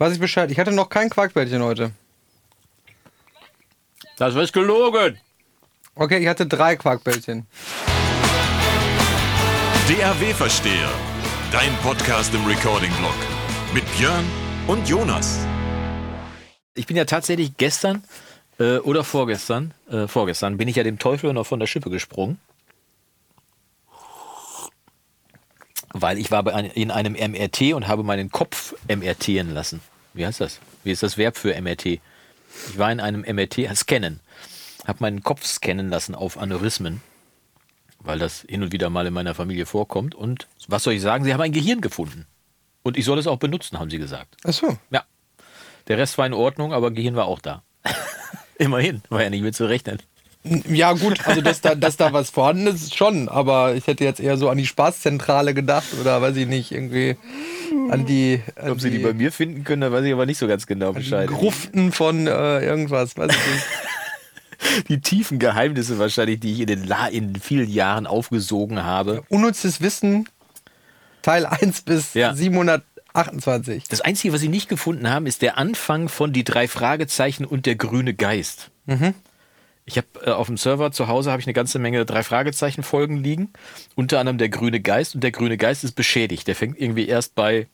Weiß ich Bescheid. Ich hatte noch kein Quarkbällchen heute. Das ist gelogen. Okay, ich hatte drei Quarkbällchen. DRW-Versteher. Dein Podcast im Recording-Blog. Mit Björn und Jonas. Ich bin ja tatsächlich gestern äh, oder vorgestern, äh, vorgestern, bin ich ja dem Teufel noch von der Schippe gesprungen. Weil ich war bei ein, in einem MRT und habe meinen Kopf MRTen lassen. Wie heißt das? Wie ist das Verb für MRT? Ich war in einem MRT, scannen. Habe meinen Kopf scannen lassen auf Aneurysmen. Weil das hin und wieder mal in meiner Familie vorkommt. Und was soll ich sagen? Sie haben ein Gehirn gefunden. Und ich soll es auch benutzen, haben sie gesagt. Ach so. Ja. Der Rest war in Ordnung, aber Gehirn war auch da. Immerhin, war ja nicht mit zu rechnen. Ja, gut, also dass da, dass da was vorhanden ist, schon, aber ich hätte jetzt eher so an die Spaßzentrale gedacht oder weiß ich nicht, irgendwie an die. An Ob sie die bei mir finden können, da weiß ich aber nicht so ganz genau Bescheid. Gruften von äh, irgendwas, weiß ich nicht. Die tiefen Geheimnisse wahrscheinlich, die ich in den La in vielen Jahren aufgesogen habe. Unnützes Wissen, Teil 1 bis Ja. 728. Das Einzige, was sie nicht gefunden haben, ist der Anfang von die drei Fragezeichen und der grüne Geist. Ich habe äh, auf dem Server zu Hause habe ich eine ganze Menge drei Fragezeichen Folgen liegen, unter anderem der grüne Geist und der grüne Geist ist beschädigt. Der fängt irgendwie erst bei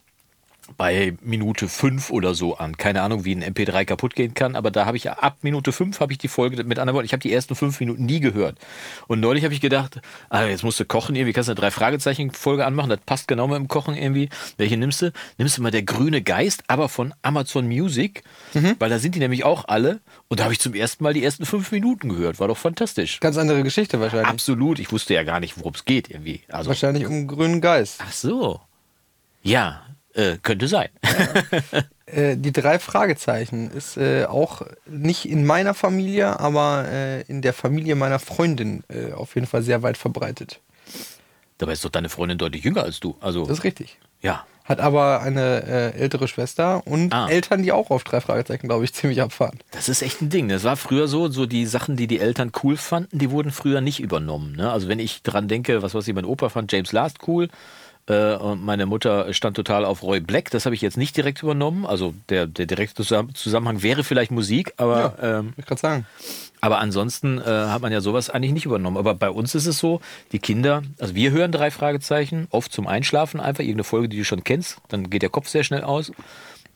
bei Minute 5 oder so an. Keine Ahnung, wie ein MP3 kaputt gehen kann, aber da habe ich ab Minute 5 habe ich die Folge, mit anderen Worten, ich habe die ersten fünf Minuten nie gehört. Und neulich habe ich gedacht, ah, jetzt musst du kochen irgendwie, kannst du eine drei Fragezeichen Folge anmachen, das passt genau mit dem Kochen irgendwie. Welche nimmst du? Nimmst du mal der grüne Geist, aber von Amazon Music, weil da sind die nämlich auch alle und da habe ich zum ersten Mal die ersten fünf Minuten gehört. War doch fantastisch. Ganz andere Geschichte wahrscheinlich. Absolut, ich wusste ja gar nicht, worum es geht irgendwie. Also, Wahrscheinlich um grünen Geist. ach so. Ja, äh, könnte sein. Äh, die drei Fragezeichen ist äh, auch nicht in meiner Familie, aber äh, in der Familie meiner Freundin auf jeden Fall sehr weit verbreitet. Dabei ist doch deine Freundin deutlich jünger als du. Also, Das ist richtig. ja. Hat aber eine äh, ältere Schwester und Ah. Eltern, die auch auf drei Fragezeichen, glaube ich, ziemlich abfahren. Das ist echt ein Ding. Das war früher so, so die Sachen, die die Eltern cool fanden, die wurden früher nicht übernommen. Ne? Also wenn ich dran denke, was weiß ich, mein Opa fand James Last cool und meine Mutter stand total auf Roy Black. Das habe ich jetzt nicht direkt übernommen. Also der, der direkte Zusamm- Zusammenhang wäre vielleicht Musik, aber ähm, Ich gerade sagen. Aber ansonsten äh, hat man ja sowas eigentlich nicht übernommen. Aber bei uns ist es so, die Kinder, also wir hören drei Fragezeichen, oft zum Einschlafen einfach, irgendeine Folge, die du schon kennst, dann geht der Kopf sehr schnell aus.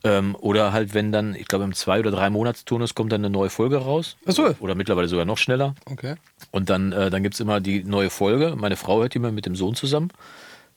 Ähm, oder halt, wenn dann, ich glaube, im Zwei- oder drei Monatsturnus kommt dann eine neue Folge raus. Ach so. Oder mittlerweile sogar noch schneller. Okay. Und dann, äh, dann gibt es immer die neue Folge. Meine Frau hört die immer mit dem Sohn zusammen.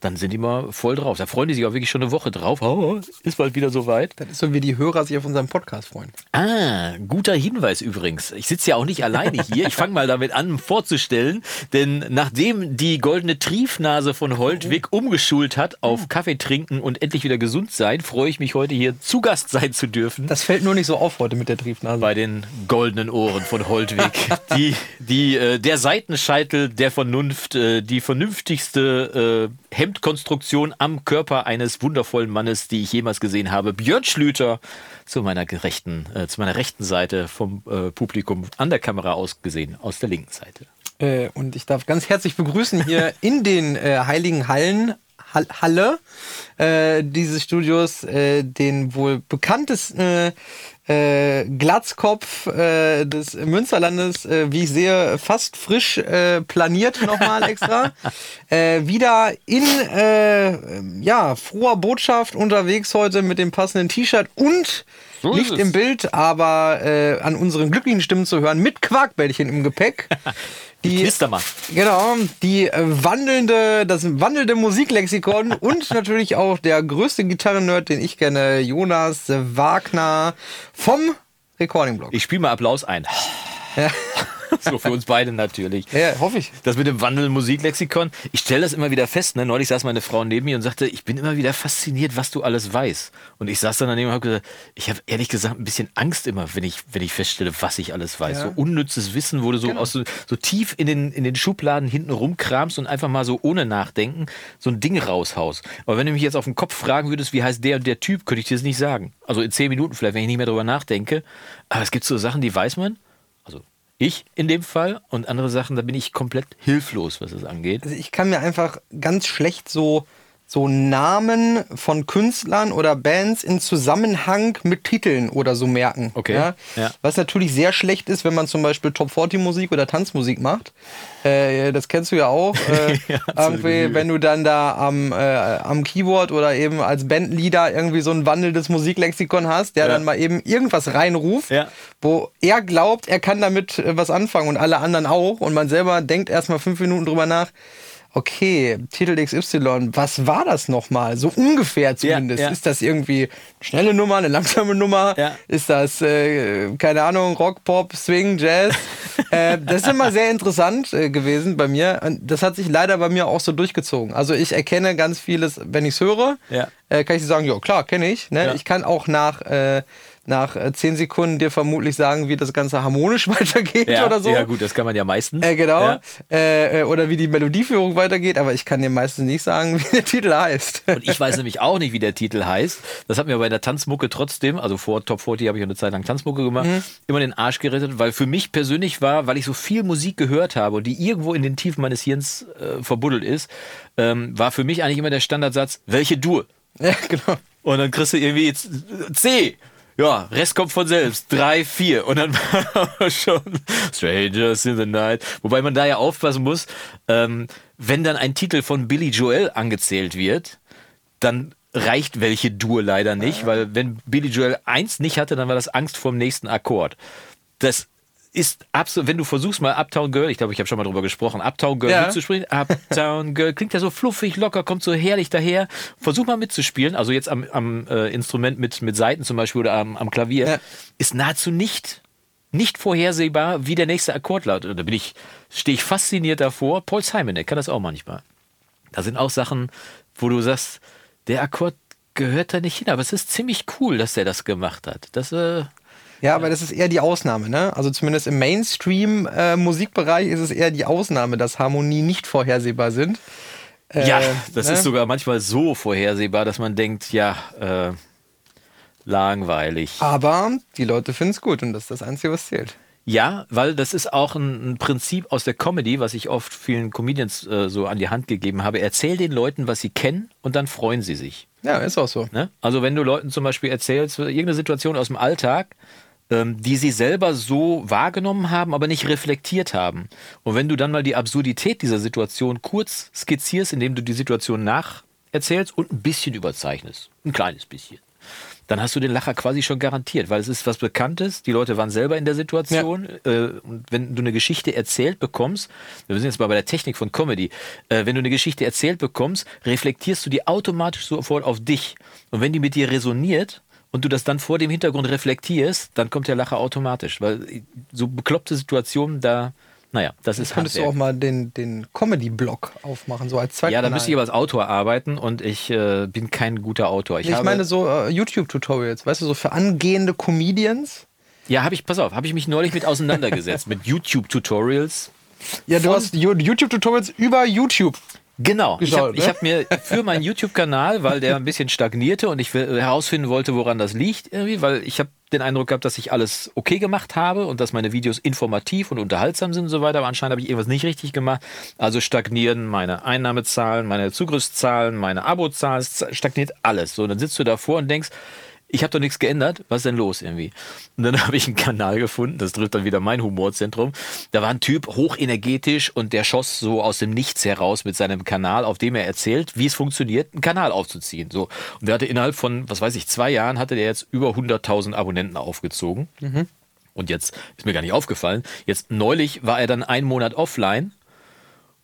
Dann sind die mal voll drauf. Da freuen die sich auch wirklich schon eine Woche drauf. Oh, ist bald wieder soweit. Das ist so, wie die Hörer sich auf unserem Podcast freuen. Ah, guter Hinweis übrigens. Ich sitze ja auch nicht alleine hier. Ich fange mal damit an vorzustellen, denn nachdem die goldene Triefnase von Holtwig umgeschult hat auf Kaffee trinken und endlich wieder gesund sein, freue ich mich heute hier zu Gast sein zu dürfen. Das fällt nur nicht so auf heute mit der Triefnase. bei den goldenen Ohren von Holtwig. Die, die, äh, der Seitenscheitel der Vernunft, äh, die vernünftigste äh, Hemdkonstruktion am Körper eines wundervollen Mannes, die ich jemals gesehen habe. Björn Schlüter zu meiner gerechten, äh, zu meiner rechten Seite vom äh, Publikum an der Kamera aus gesehen, aus der linken Seite. Äh, und ich darf ganz herzlich begrüßen hier in den äh, Heiligen Hallen, Hall, Halle äh, dieses Studios, äh, den wohl bekanntesten äh, Glatzkopf äh, des Münsterlandes, äh, wie ich sehe, fast frisch äh, planiert nochmal extra. äh, wieder in äh, ja, froher Botschaft unterwegs heute mit dem passenden T-Shirt und So nicht im Bild, aber äh, an unseren glücklichen Stimmen zu hören, mit Quarkbällchen im Gepäck. Die, Knistermann. Genau, die äh, wandelnde, das wandelnde Musiklexikon und natürlich auch der größte Gitarrennerd, den ich kenne, Jonas Wagner vom Recording Blog. Ich spiele mal Applaus ein. So für uns beide natürlich. Ja, hoffe ich. Das mit dem Wandel Musiklexikon, ich stelle das immer wieder fest. Ne? Neulich saß meine Frau neben mir und sagte, ich bin immer wieder fasziniert, was du alles weißt. Und ich saß dann daneben und habe gesagt, ich habe ehrlich gesagt ein bisschen Angst immer, wenn ich, wenn ich feststelle, was ich alles weiß. Ja. So unnützes Wissen, wo du so, aus so, so tief in den, in den Schubladen hinten rumkramst und einfach mal so ohne Nachdenken so ein Ding raushaust. Aber wenn du mich jetzt auf den Kopf fragen würdest, wie heißt der und der Typ, könnte ich dir das nicht sagen. Also in zehn Minuten vielleicht, wenn ich nicht mehr drüber nachdenke. Aber es gibt so Sachen, die weiß man. Ich in dem Fall und andere Sachen, da bin ich komplett hilflos, was das angeht. Also ich kann mir einfach ganz schlecht so so Namen von Künstlern oder Bands in Zusammenhang mit Titeln oder so merken. Okay, Ja? ja. Was natürlich sehr schlecht ist, wenn man zum Beispiel Top 40 Musik oder Tanzmusik macht. Äh, das kennst du ja auch. Äh, Ja, irgendwie, wenn du dann da am, äh, am Keyboard oder eben als Bandleader irgendwie so ein wandelndes Musiklexikon hast, der dann mal eben irgendwas reinruft, wo er glaubt, er kann damit äh, was anfangen und alle anderen auch. Und man selber denkt erstmal fünf Minuten drüber nach. Okay, Titel XY, was war das nochmal? So ungefähr zumindest. ja. Ist das irgendwie eine schnelle Nummer, eine langsame Nummer? Ja. Ist das, äh, keine Ahnung, Rock, Pop, Swing, Jazz? äh, das ist immer sehr interessant äh, gewesen bei mir. Und das hat sich leider bei mir auch so durchgezogen. Also ich erkenne ganz vieles, wenn ich es höre, Ja. äh, kann ich sagen, ja klar, kenne ich. Ne? Ja. Ich kann auch nach, äh, nach äh, zehn Sekunden dir vermutlich sagen, wie das Ganze harmonisch weitergeht Ja, oder so. ja, gut, das kann man ja meistens. Äh, genau. Ja. Äh, äh, oder wie die Melodieführung weitergeht, aber ich kann dir meistens nicht sagen, wie der Titel heißt. Und ich weiß nämlich auch nicht, wie der Titel heißt. Das hat mir bei der Tanzmucke trotzdem, also vor Top 40 habe ich eine Zeit lang Tanzmucke gemacht, Mhm. immer den Arsch gerettet, weil für mich persönlich war, weil ich so viel Musik gehört habe und die irgendwo in den Tiefen meines Hirns äh, verbuddelt ist, ähm, war für mich eigentlich immer der Standardsatz, welche Dur? ja, genau. Und dann kriegst du irgendwie jetzt C. Ja, Rest kommt von selbst. Drei, vier. Und dann war schon Strangers in the Night. Wobei man da ja aufpassen muss, ähm, wenn dann ein Titel von Billy Joel angezählt wird, dann reicht welche Dur leider nicht, weil wenn Billy Joel eins nicht hatte, dann war das Angst vor dem nächsten Akkord. Das ist absolut, wenn du versuchst mal Uptown Girl, ich glaube, ich habe schon mal drüber gesprochen, Uptown Girl Ja. mitzusprechen, Uptown Girl, klingt ja so fluffig, locker, kommt so herrlich daher. Versuch mal mitzuspielen, also jetzt am, am äh, Instrument mit, mit Saiten zum Beispiel oder am, am Klavier, Ja. ist nahezu nicht, nicht vorhersehbar, wie der nächste Akkord lautet. Da bin ich, stehe ich fasziniert davor. Paul Simon, der kann das auch manchmal. Da sind auch Sachen, wo du sagst, der Akkord gehört da nicht hin, aber es ist ziemlich cool, dass der das gemacht hat. Das, äh, Ja, aber das ist eher die Ausnahme, ne? Also zumindest im Mainstream-Musikbereich ist es eher die Ausnahme, dass Harmonien nicht vorhersehbar sind. Äh, ja, das ne? ist sogar manchmal so vorhersehbar, dass man denkt, ja, äh, langweilig. Aber die Leute finden es gut und das ist das Einzige, was zählt. Ja, weil das ist auch ein, ein Prinzip aus der Comedy, was ich oft vielen Comedians äh, so an die Hand gegeben habe. Erzähl den Leuten, was sie kennen und dann freuen sie sich. Ja, ist auch so. Ne? Also wenn du Leuten zum Beispiel erzählst, irgendeine Situation aus dem Alltag, die sie selber so wahrgenommen haben, aber nicht reflektiert haben. Und wenn du dann mal die Absurdität dieser Situation kurz skizzierst, indem du die Situation nacherzählst und ein bisschen überzeichnest, ein kleines bisschen, dann hast du den Lacher quasi schon garantiert, weil es ist was Bekanntes. Die Leute waren selber in der Situation. Äh, und wenn du eine Geschichte erzählt bekommst, wir sind jetzt mal bei der Technik von Comedy, äh, wenn du eine Geschichte erzählt bekommst, reflektierst du die automatisch sofort auf dich. Und wenn die mit dir resoniert und du das dann vor dem Hintergrund reflektierst, dann kommt der Lacher automatisch. Weil so bekloppte Situationen, da, naja, das ist Könntest du Handwerk. auch mal den, den Comedy-Blog aufmachen, so als Zweitkanal. Ja, da müsste ich aber als Autor arbeiten und ich äh, bin kein guter Autor. Ich, Ich habe, meine so äh, YouTube-Tutorials, weißt du, so für angehende Comedians. Ja, habe ich, pass auf, habe ich mich neulich mit auseinandergesetzt, mit YouTube-Tutorials. Ja, du hast YouTube-Tutorials über YouTube. Genau. Ich habe Geschaut, ne? hab mir für meinen YouTube-Kanal, weil der ein bisschen stagnierte und ich will- herausfinden wollte, woran das liegt, irgendwie, weil ich habe den Eindruck gehabt, dass ich alles okay gemacht habe und dass meine Videos informativ und unterhaltsam sind und so weiter, aber anscheinend habe ich irgendwas nicht richtig gemacht. Also stagnieren meine Einnahmezahlen, meine Zugriffszahlen, meine Abozahlen, stagniert alles. So, und dann sitzt du davor und denkst, ich habe doch nichts geändert, was ist denn los irgendwie? Und dann habe ich einen Kanal gefunden, das trifft dann wieder mein Humorzentrum. Da war ein Typ hochenergetisch und der schoss so aus dem Nichts heraus mit seinem Kanal, auf dem er erzählt, wie es funktioniert, einen Kanal aufzuziehen. So. Und der hatte innerhalb von, was weiß ich, zwei Jahren hatte der jetzt über 100.000 Abonnenten aufgezogen. Und jetzt ist mir gar nicht aufgefallen. Jetzt neulich war er dann einen Monat offline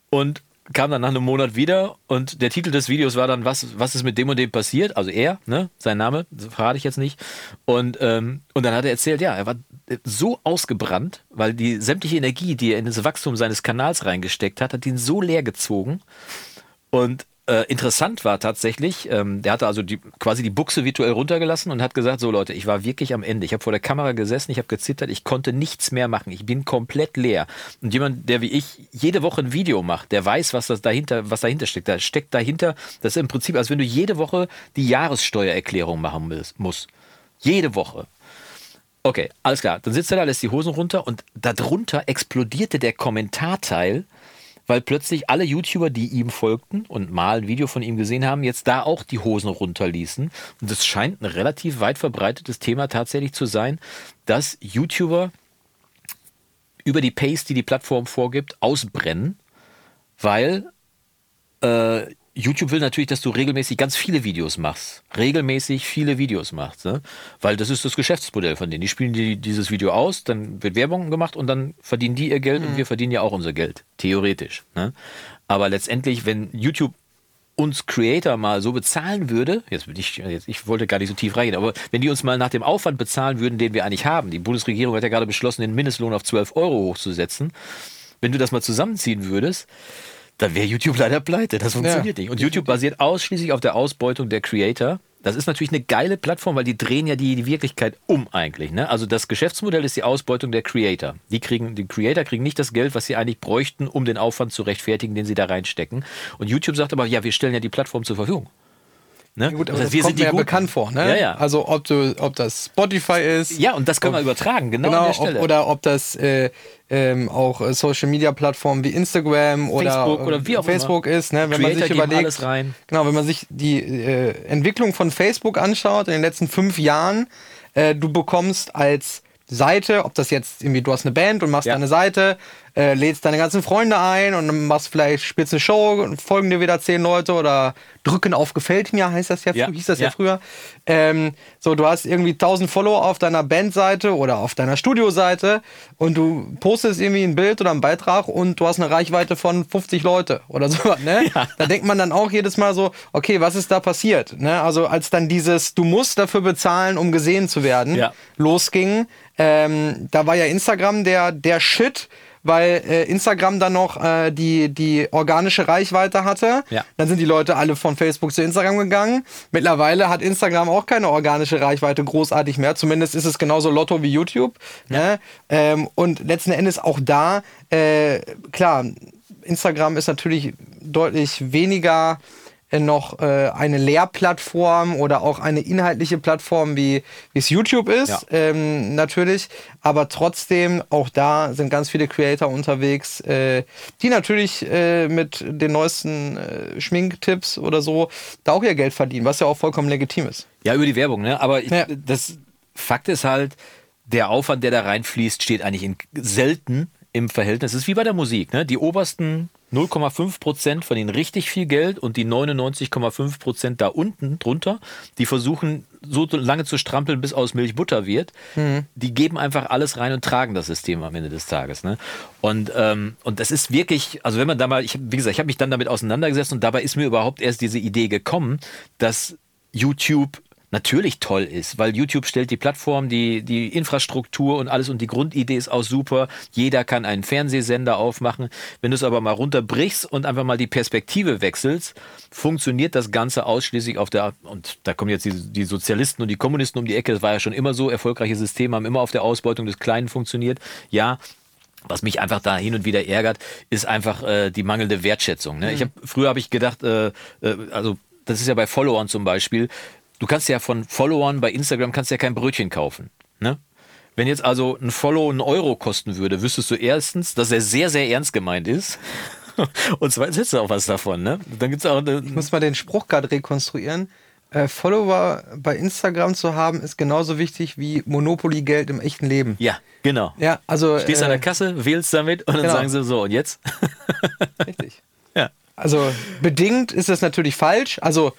und kam dann nach einem Monat wieder und der Titel des Videos war dann, was, was ist mit dem und dem passiert? Also er, ne, sein Name, verrate ich jetzt nicht. Und, ähm, und dann hat er erzählt, ja, er war so ausgebrannt, weil die sämtliche Energie, die er in das Wachstum seines Kanals reingesteckt hat, hat ihn so leer gezogen. Und äh, interessant war tatsächlich, ähm, der hatte also die, quasi die Buchse virtuell runtergelassen und hat gesagt, so Leute, ich war wirklich am Ende. Ich habe vor der Kamera gesessen, ich habe gezittert, ich konnte nichts mehr machen. Ich bin komplett leer. Und jemand, der wie ich jede Woche ein Video macht, der weiß, was das dahinter, was dahinter steckt. Da steckt dahinter, das ist im Prinzip, als wenn du jede Woche die Jahressteuererklärung machen muss- musst. Jede Woche. Okay, alles klar. Dann sitzt er da, lässt die Hosen runter und darunter explodierte der Kommentarteil weil plötzlich alle YouTuber, die ihm folgten und mal ein Video von ihm gesehen haben, jetzt da auch die Hosen runterließen. Und das scheint ein relativ weit verbreitetes Thema tatsächlich zu sein, dass YouTuber über die Pace, die die Plattform vorgibt, ausbrennen, weil äh, YouTube will natürlich, dass du regelmäßig ganz viele Videos machst. Regelmäßig viele Videos machst. Ne? Weil das ist das Geschäftsmodell von denen. Die spielen die, dieses Video aus, dann wird Werbung gemacht und dann verdienen die ihr Geld mhm. und wir verdienen ja auch unser Geld. Theoretisch. Ne? Aber letztendlich, wenn YouTube uns Creator mal so bezahlen würde, jetzt, ich, jetzt, ich wollte gar nicht so tief reingehen, aber wenn die uns mal nach dem Aufwand bezahlen würden, den wir eigentlich haben, die Bundesregierung hat ja gerade beschlossen, den Mindestlohn auf 12 Euro hochzusetzen, wenn du das mal zusammenziehen würdest, dann wäre YouTube leider pleite. Das funktioniert ja. nicht. Und YouTube basiert ausschließlich auf der Ausbeutung der Creator. Das ist natürlich eine geile Plattform, weil die drehen ja die, die Wirklichkeit um eigentlich. Ne? Also das Geschäftsmodell ist die Ausbeutung der Creator. Die kriegen, die Creator kriegen nicht das Geld, was sie eigentlich bräuchten, um den Aufwand zu rechtfertigen, den sie da reinstecken. Und YouTube sagt aber, ja, wir stellen ja die Plattform zur Verfügung. Ne? Ja, gut, aber das, das kommt mir ja bekannt vor. Ne? Ja, ja. Also ob, du, ob das Spotify ist. Ja, und das können ob, wir übertragen, genau, genau ob, oder ob das äh, ähm, auch äh, Social Media Plattformen wie Instagram oder Facebook, oder wie auch Facebook immer. ist, ne? wenn Creator man sich überlegt, genau, wenn man sich die äh, Entwicklung von Facebook anschaut in den letzten fünf Jahren, äh, du bekommst als Seite, ob das jetzt irgendwie, du hast eine Band und machst ja. deine Seite, äh, lädst deine ganzen Freunde ein und machst vielleicht, spielst eine Show und folgen dir wieder zehn Leute oder drücken auf Gefällt mir, heißt das ja, ja. hieß das ja, ja früher. Ähm, so, du hast irgendwie 1000 Follower auf deiner Bandseite oder auf deiner Studioseite und du postest irgendwie ein Bild oder einen Beitrag und du hast eine Reichweite von 50 Leute oder so, ne? Ja. Da denkt man dann auch jedes Mal so, okay, was ist da passiert? Ne? Also als dann dieses, du musst dafür bezahlen, um gesehen zu werden, losging, ähm, da war ja Instagram der, der Shit, weil äh, Instagram dann noch äh, die, die organische Reichweite hatte. Ja. Dann sind die Leute alle von Facebook zu Instagram gegangen. Mittlerweile hat Instagram auch keine organische Reichweite großartig mehr. Zumindest ist es genauso Lotto wie YouTube. Ja. Ne? Ähm, und letzten Endes auch da, äh, klar, Instagram ist natürlich deutlich weniger noch äh, eine Lehrplattform oder auch eine inhaltliche Plattform, wie es YouTube ist, ja. ähm, natürlich. Aber trotzdem, auch da sind ganz viele Creator unterwegs, äh, die natürlich äh, mit den neuesten äh, Schminktipps oder so da auch ihr Geld verdienen, was ja auch vollkommen legitim ist. Ja, über die Werbung, ne? Aber ich, ja. das Fakt ist halt, der Aufwand, der da reinfließt, steht eigentlich in selten im Verhältnis. Es ist wie bei der Musik, ne? Die obersten 0,5 Prozent verdienen richtig viel Geld und die 99,5 Prozent da unten drunter, die versuchen so lange zu strampeln, bis aus Milch Butter wird. Mhm. Die geben einfach alles rein und tragen das System am Ende des Tages. Ne? Und, ähm, und das ist wirklich, also wenn man da mal, ich, wie gesagt, ich habe mich dann damit auseinandergesetzt und dabei ist mir überhaupt erst diese Idee gekommen, dass YouTube natürlich toll ist, weil YouTube stellt die Plattform, die, die Infrastruktur und alles und die Grundidee ist auch super. Jeder kann einen Fernsehsender aufmachen. Wenn du es aber mal runterbrichst und einfach mal die Perspektive wechselst, funktioniert das Ganze ausschließlich auf der, und da kommen jetzt die, die Sozialisten und die Kommunisten um die Ecke, das war ja schon immer so, erfolgreiche Systeme haben immer auf der Ausbeutung des Kleinen funktioniert. Ja, was mich einfach da hin und wieder ärgert, ist einfach äh, die mangelnde Wertschätzung. Ne? Mhm. Ich hab, früher habe ich gedacht, äh, äh, also das ist ja bei Followern zum Beispiel, du kannst ja von Followern bei Instagram kannst ja kein Brötchen kaufen. Ne? Wenn jetzt also ein Follow einen Euro kosten würde, wüsstest du erstens, dass er sehr, sehr ernst gemeint ist. Und zweitens hättest du auch was davon, ne? Dann gibt's auch Ich muss mal den Spruch gerade rekonstruieren. Äh, Follower bei Instagram zu haben, ist genauso wichtig wie Monopoly-Geld im echten Leben. Ja, genau. Ja, also. Stehst äh, an der Kasse, wählst damit und dann genau. sagen sie so, und jetzt? Richtig. Ja. Also bedingt ist das natürlich falsch. Also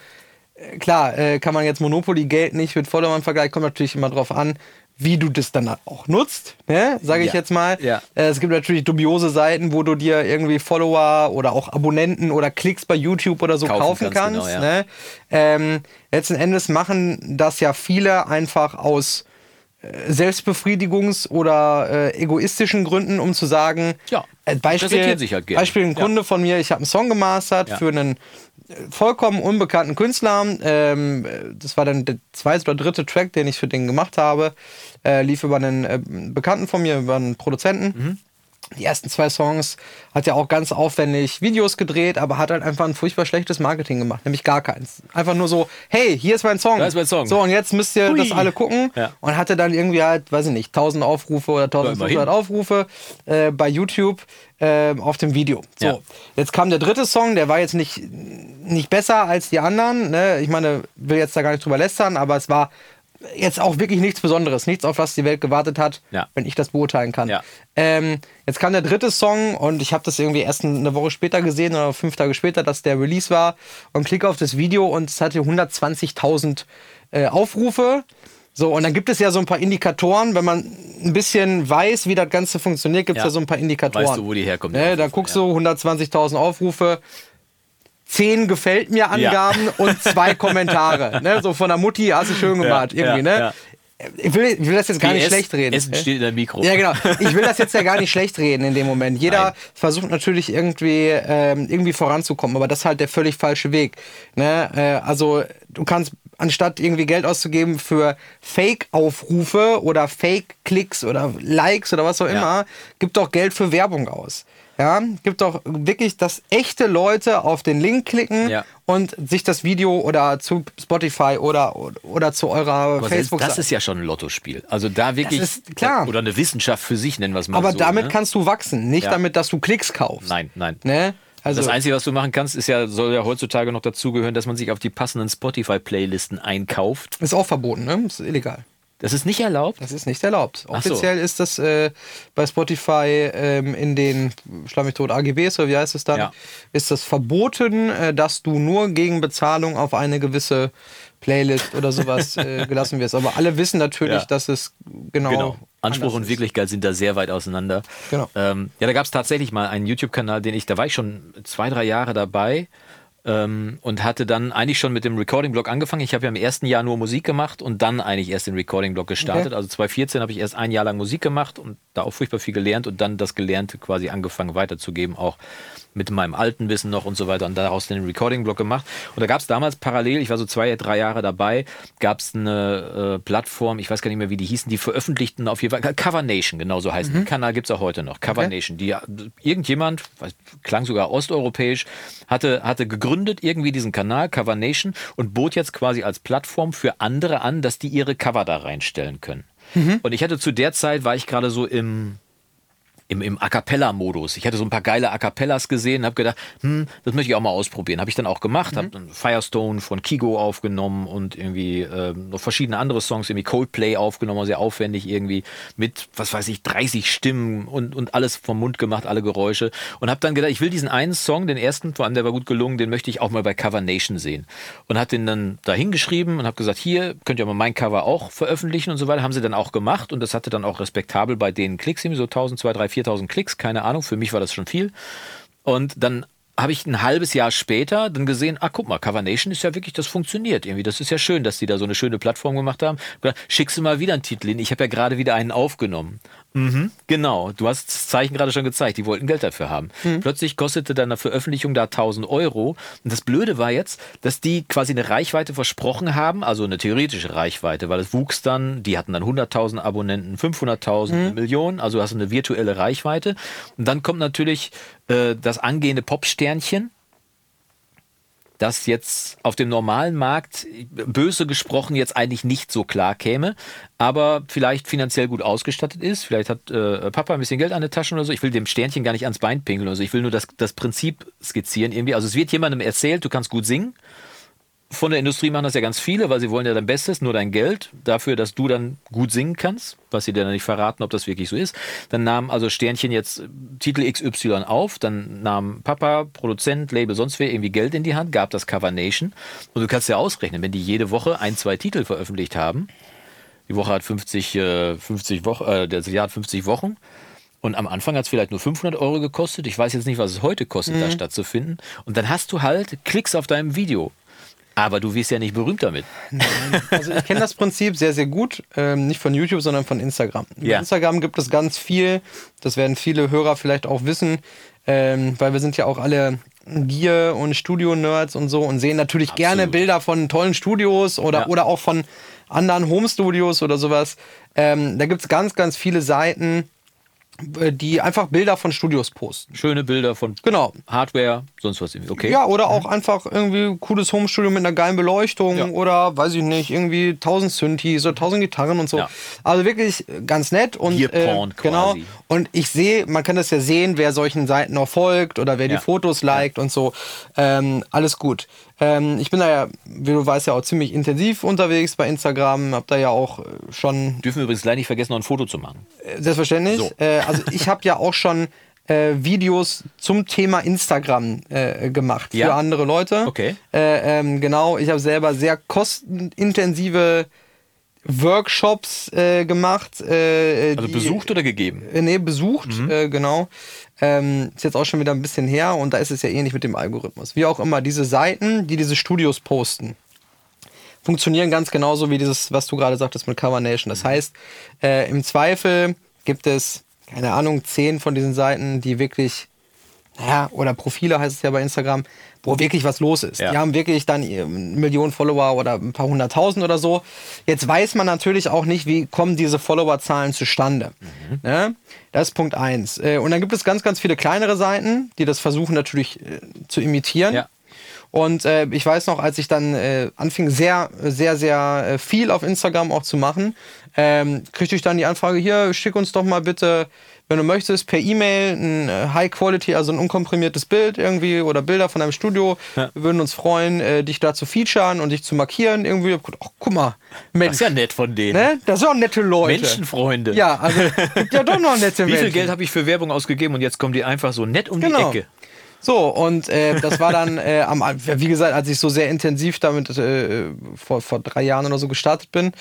klar, äh, kann man jetzt Monopoly-Geld nicht mit Followern vergleichen, kommt natürlich immer drauf an, wie du das dann auch nutzt, ne? sage ich ja. jetzt mal. Ja. Äh, es gibt natürlich dubiose Seiten, wo du dir irgendwie Follower oder auch Abonnenten oder Klicks bei YouTube oder so kaufen, kaufen kannst. Genau, ja. ne? ähm, letzten Endes machen das ja viele einfach aus äh, Selbstbefriedigungs- oder äh, egoistischen Gründen, um zu sagen, ja, äh, Beispiel, halt Beispiel ein Kunde von mir, ich habe einen Song gemastert für einen vollkommen unbekannten Künstler. Ähm, das war dann der zweite oder dritte Track, den ich für den gemacht habe. Äh, lief über einen äh, Bekannten von mir, über einen Produzenten. Mhm. Die ersten zwei Songs hat ja auch ganz aufwendig Videos gedreht, aber hat halt einfach ein furchtbar schlechtes Marketing gemacht, nämlich gar keins. Einfach nur so, hey, hier ist mein Song. Da ist mein Song. So, und jetzt müsst ihr Hui. das alle gucken. Ja. Und hatte dann irgendwie halt, weiß ich nicht, 1000 Aufrufe oder 1500 immerhin. Aufrufe äh, bei YouTube äh, auf dem Video. So, Ja. jetzt kam der dritte Song, der war jetzt nicht, nicht besser als die anderen. Ne? Ich meine, will jetzt da gar nicht drüber lästern, aber es war jetzt auch wirklich nichts Besonderes, nichts, auf was die Welt gewartet hat, Ja. wenn ich das beurteilen kann. Ja. Ähm, jetzt kam der dritte Song und ich habe das irgendwie erst eine Woche später gesehen oder fünf Tage später, dass der Release war und klicke auf das Video und es hatte 120.000 äh, Aufrufe. So, und dann gibt es ja so ein paar Indikatoren, wenn man ein bisschen weiß, wie das Ganze funktioniert, gibt es Ja. ja. so ein paar Indikatoren. Weißt du, wo die herkommen, die Ne, da guckst ja. du 120.000 Aufrufe, 10 gefällt mir Angaben und zwei Kommentare. Ne? So von der Mutti, hast du schön gemacht. Ja, irgendwie, ja, ne? ja. Ich will, ich will das jetzt gar nicht schlecht reden. Essen steht in deinem Mikro. Ja, genau. Ich will das jetzt ja gar nicht schlecht reden in dem Moment. Jeder Nein. versucht natürlich irgendwie, ähm, irgendwie voranzukommen, aber das ist halt der völlig falsche Weg. Ne? Äh, also du kannst, anstatt irgendwie Geld auszugeben für Fake-Aufrufe oder Fake-Klicks oder Likes oder was auch Ja. immer, gib doch Geld für Werbung aus. Ja, gibt doch wirklich, dass echte Leute auf den Link klicken Ja. und sich das Video oder zu Spotify oder, oder zu eurer Aber selbst Facebook das ist ja schon ein Lottospiel. Also da wirklich. ist klar. Oder eine Wissenschaft für sich, nennen wir es mal Aber so. damit ne? kannst du wachsen, nicht Ja. damit, dass du Klicks kaufst. Nein, nein. Ne? Also, das Einzige, was du machen kannst, ist ja, soll ja heutzutage noch dazugehören, dass man sich auf die passenden Spotify-Playlisten einkauft. ist auch verboten, ne? Ist illegal. Das ist nicht erlaubt. Das ist nicht erlaubt. Ach so. Offiziell ist das äh, bei Spotify ähm, in den Schlag mich tot AGBs oder wie heißt es dann? Ja. Ist das verboten, äh, dass du nur gegen Bezahlung auf eine gewisse Playlist oder sowas äh, gelassen wirst. Aber alle wissen natürlich, Ja. dass es genau. Genau. Anspruch und. Wirklichkeit sind da sehr weit auseinander. Genau. Ähm, ja, da gab es tatsächlich mal einen YouTube-Kanal, den ich, da war ich schon zwei, drei Jahre dabei ähm, und hatte dann eigentlich schon mit dem Recording-Blog angefangen. Ich habe ja im ersten Jahr nur Musik gemacht und dann eigentlich erst den Recording-Blog gestartet. Okay. Also 2014 habe ich erst ein Jahr lang Musik gemacht und da auch furchtbar viel gelernt und dann das Gelernte quasi angefangen weiterzugeben, auch mit meinem alten Wissen noch und so weiter und daraus den Recording-Blog gemacht. Und da gab es damals parallel, ich war so zwei, drei Jahre dabei, gab es eine äh, Plattform, ich weiß gar nicht mehr, wie die hießen, die veröffentlichten auf jeden Fall, Cover Nation, genau so heißt. Den Kanal gibt es auch heute noch, Cover Okay. Nation. Die, irgendjemand, weiß, klang sogar osteuropäisch, hatte, hatte gegründet irgendwie diesen Kanal, Cover Nation, und bot jetzt quasi als Plattform für andere an, dass die ihre Cover da reinstellen können. Und ich hatte zu der Zeit, war ich gerade so im, im, im A Cappella-Modus. Ich hatte so ein paar geile A Cappellas gesehen, habe gedacht, hm, das möchte ich auch mal ausprobieren. Habe ich dann auch gemacht, habe dann Firestone von Kigo aufgenommen und irgendwie ähm, noch verschiedene andere Songs, irgendwie Coldplay aufgenommen, sehr aufwendig irgendwie mit, was weiß ich, 30 Stimmen und, und alles vom Mund gemacht, alle Geräusche. Und habe dann gedacht, ich will diesen einen Song, den ersten, vor allem der war gut gelungen, den möchte ich auch mal bei Cover Nation sehen. Und habe den dann da hingeschrieben und habe gesagt, hier könnt ihr mal mein Cover auch veröffentlichen und so weiter. Haben sie dann auch gemacht und das hatte dann auch respektabel bei den Klicks, irgendwie so 1000, 2, 3, 4000 Klicks, keine Ahnung, für mich war das schon viel. Und dann habe ich ein halbes Jahr später dann gesehen, ah, guck mal, Cover Nation ist ja wirklich, das funktioniert irgendwie. Das ist ja schön, dass die da so eine schöne Plattform gemacht haben. Schickst du mal wieder einen Titel hin? Ich habe ja gerade wieder einen aufgenommen. Mhm, genau. Du hast das Zeichen gerade schon gezeigt. Die wollten Geld dafür haben. Plötzlich kostete dann eine Veröffentlichung da 1000 Euro. Und das Blöde war jetzt, dass die quasi eine Reichweite versprochen haben, also eine theoretische Reichweite, weil es wuchs dann, die hatten dann 100.000 Abonnenten, 500.000, eine Million, also hast du eine virtuelle Reichweite. Und dann kommt natürlich äh, das angehende Popsternchen, das jetzt auf dem normalen Markt, böse gesprochen, jetzt eigentlich nicht so klar käme, aber vielleicht finanziell gut ausgestattet ist. Vielleicht hat äh, Papa ein bisschen Geld an der Tasche oder so. Ich will dem Sternchen gar nicht ans Bein pinkeln oder so. Ich will nur das, das Prinzip skizzieren irgendwie. Also es wird jemandem erzählt, du kannst gut singen. Von der Industrie machen das ja ganz viele, weil sie wollen ja dein Bestes, nur dein Geld dafür, dass du dann gut singen kannst, was sie dir dann nicht verraten, ob das wirklich so ist. Dann nahm also Sternchen jetzt äh, Titel XY auf, dann nahm Papa, Produzent, Label, sonst wer irgendwie Geld in die Hand, gab das Cover Nation. Und du kannst ja ausrechnen, wenn die jede Woche ein, zwei Titel veröffentlicht haben, die Woche hat 50, äh, 50 Wochen, äh, das Jahr hat 50 Wochen. Und am Anfang hat es vielleicht nur 500 Euro gekostet. Ich weiß jetzt nicht, was es heute kostet, Mhm. da stattzufinden. Und dann hast du halt Klicks auf deinem Video. Aber du wirst ja nicht berühmt damit. Also ich kenne das Prinzip sehr, sehr gut. Ähm, nicht von YouTube, sondern von Instagram. Bei Ja. Instagram gibt es ganz viel, das werden viele Hörer vielleicht auch wissen, ähm, weil wir sind ja auch alle Gear- und Studio-Nerds und so und sehen natürlich gerne Bilder von tollen Studios oder, Ja. oder auch von anderen Home-Studios oder sowas. Ähm, da gibt es ganz, ganz viele Seiten, die einfach Bilder von Studios posten. Schöne Bilder von Genau. Hardware, sonst was irgendwie. Okay. Ja, oder auch einfach irgendwie cooles Homestudio mit einer geilen Beleuchtung Ja. oder weiß ich nicht, irgendwie 1000 Synthes oder 1000 Gitarren und so. Ja. Also wirklich ganz nett und Bierporn äh, genau. quasi. Und ich sehe, man kann das ja sehen, wer solchen Seiten noch folgt oder wer Ja. die Fotos liked und so. Ähm, alles gut. Ähm, ich bin da ja, wie du weißt, ja auch ziemlich intensiv unterwegs bei Instagram, hab da ja auch äh, schon Dürfen wir übrigens gleich nicht vergessen, noch ein Foto zu machen. Selbstverständlich. So. Äh, also ich habe ja auch schon äh, Videos zum Thema Instagram äh, gemacht Ja? für andere Leute. Okay. Äh, ähm, genau, ich habe selber sehr kostenintensive Workshops äh, gemacht. Äh, Also die- besucht oder gegeben? äh, Nee, besucht, Mhm. äh, genau. Ähm, ist jetzt auch schon wieder ein bisschen her und da ist es ja ähnlich mit dem Algorithmus. Wie auch immer, diese Seiten, die diese Studios posten, funktionieren ganz genauso wie dieses, was du gerade sagtest mit Cover Nation. Das heißt, äh, im Zweifel gibt es, keine Ahnung, zehn von diesen Seiten, die wirklich, naja, oder Profile heißt es ja bei Instagram, wo wirklich was los ist. Ja. Die haben wirklich dann eine Million Follower oder ein paar hunderttausend oder so. Jetzt weiß man natürlich auch nicht, wie kommen diese Followerzahlen zustande. Mhm. Ne? Das ist Punkt eins. Äh, Und dann gibt es ganz, ganz viele kleinere Seiten, die das versuchen natürlich äh, zu imitieren. Ja. Und äh, ich weiß noch, als ich dann äh, anfing, sehr, sehr, sehr äh, viel auf Instagram auch zu machen, ähm, kriegte ich dann die Anfrage, hier, schick uns doch mal bitte, wenn du möchtest, per E-Mail ein äh, High Quality, also ein unkomprimiertes Bild irgendwie oder Bilder von deinem Studio. Wir würden uns freuen, äh, dich da zu featuren und dich zu markieren irgendwie. Ach, guck mal, Das Mensch, ist ja nett von denen. ne? das sind auch nette Leute. Menschenfreunde. Ja, also gibt ja doch noch nette Wie viel Menschen. Geld habe ich für Werbung ausgegeben und jetzt kommen die einfach so nett um Genau. die Ecke. So, und äh, das war dann, äh, am, wie gesagt, als ich so sehr intensiv damit äh, vor, vor drei Jahren oder so gestartet bin.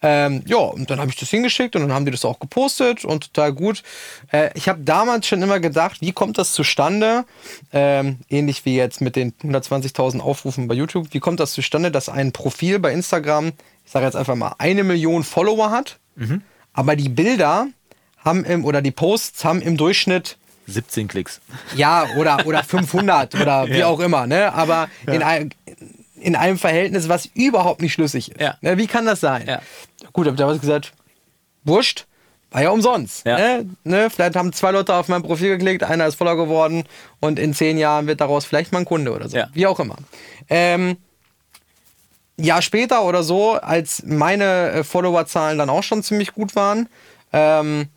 Ähm, ja, und dann habe ich das hingeschickt und dann haben die das auch gepostet und total gut. Äh, ich habe damals schon immer gedacht, wie kommt das zustande? Ähm, ähnlich wie jetzt mit den 120.000 Aufrufen bei YouTube. Wie kommt das zustande, dass ein Profil bei Instagram, ich sage jetzt einfach mal, eine Million Follower hat, aber die Bilder haben im, oder die Posts haben im Durchschnitt 17 Klicks. ja, oder, oder 500 oder wie Ja. auch immer, ne? Aber in, ein, in einem Verhältnis, was überhaupt nicht schlüssig ist. Ja. Ne? Wie kann das sein? Ja. Gut, hab damals gesagt, wurscht, war ja umsonst. Ja. Ne? Ne? Vielleicht haben zwei Leute auf mein Profil geklickt, einer ist voller geworden und in zehn Jahren wird daraus vielleicht mal ein Kunde oder so. Ja. Wie auch immer. Ähm, Jahr später oder so, als meine äh, Followerzahlen dann auch schon ziemlich gut waren, ähm,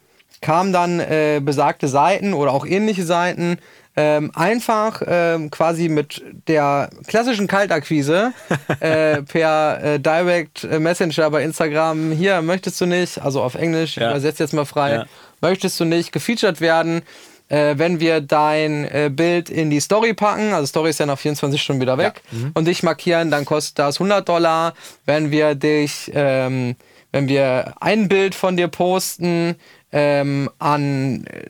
kamen dann äh, besagte Seiten oder auch ähnliche Seiten ähm, einfach ähm, quasi mit der klassischen Kaltakquise äh, per äh, Direct Messenger bei Instagram, hier möchtest du nicht, also auf Englisch, Ja. ich übersetze jetzt mal frei, Ja. möchtest du nicht gefeatured werden, äh, wenn wir dein äh, Bild in die Story packen, also Story ist ja nach 24 Stunden wieder weg, und dich markieren, dann kostet das 100 Dollar. Wenn wir dich, ähm, wenn wir ein Bild von dir posten ähm, an äh,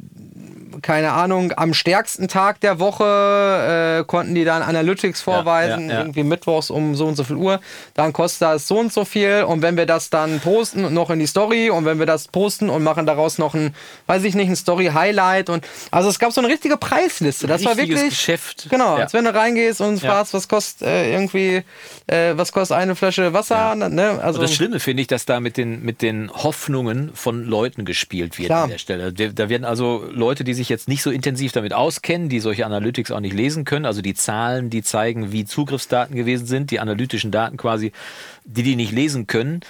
keine Ahnung, am stärksten Tag der Woche äh, konnten die dann Analytics vorweisen, ja, ja. irgendwie mittwochs um so und so viel Uhr, dann kostet das so und so viel und wenn wir das dann posten und noch in die Story und wenn wir das posten und machen daraus noch ein, weiß ich nicht, ein Story-Highlight und also es gab so eine richtige Preisliste, das war wirklich, Geschäft. genau, Ja. als wenn du reingehst und Ja. fragst, was kostet äh, irgendwie, äh, was kostet eine Flasche Wasser, ne? also Und das Schlimme finde ich, dass da mit den, mit den Hoffnungen von Leuten gespielt wird Klar. an der Stelle. Da werden also Leute, die sich jetzt nicht so intensiv damit auskennen, die solche Analytics auch nicht lesen können, also die Zahlen, die zeigen, wie Zugriffsdaten gewesen sind, die analytischen Daten quasi, die die nicht lesen können.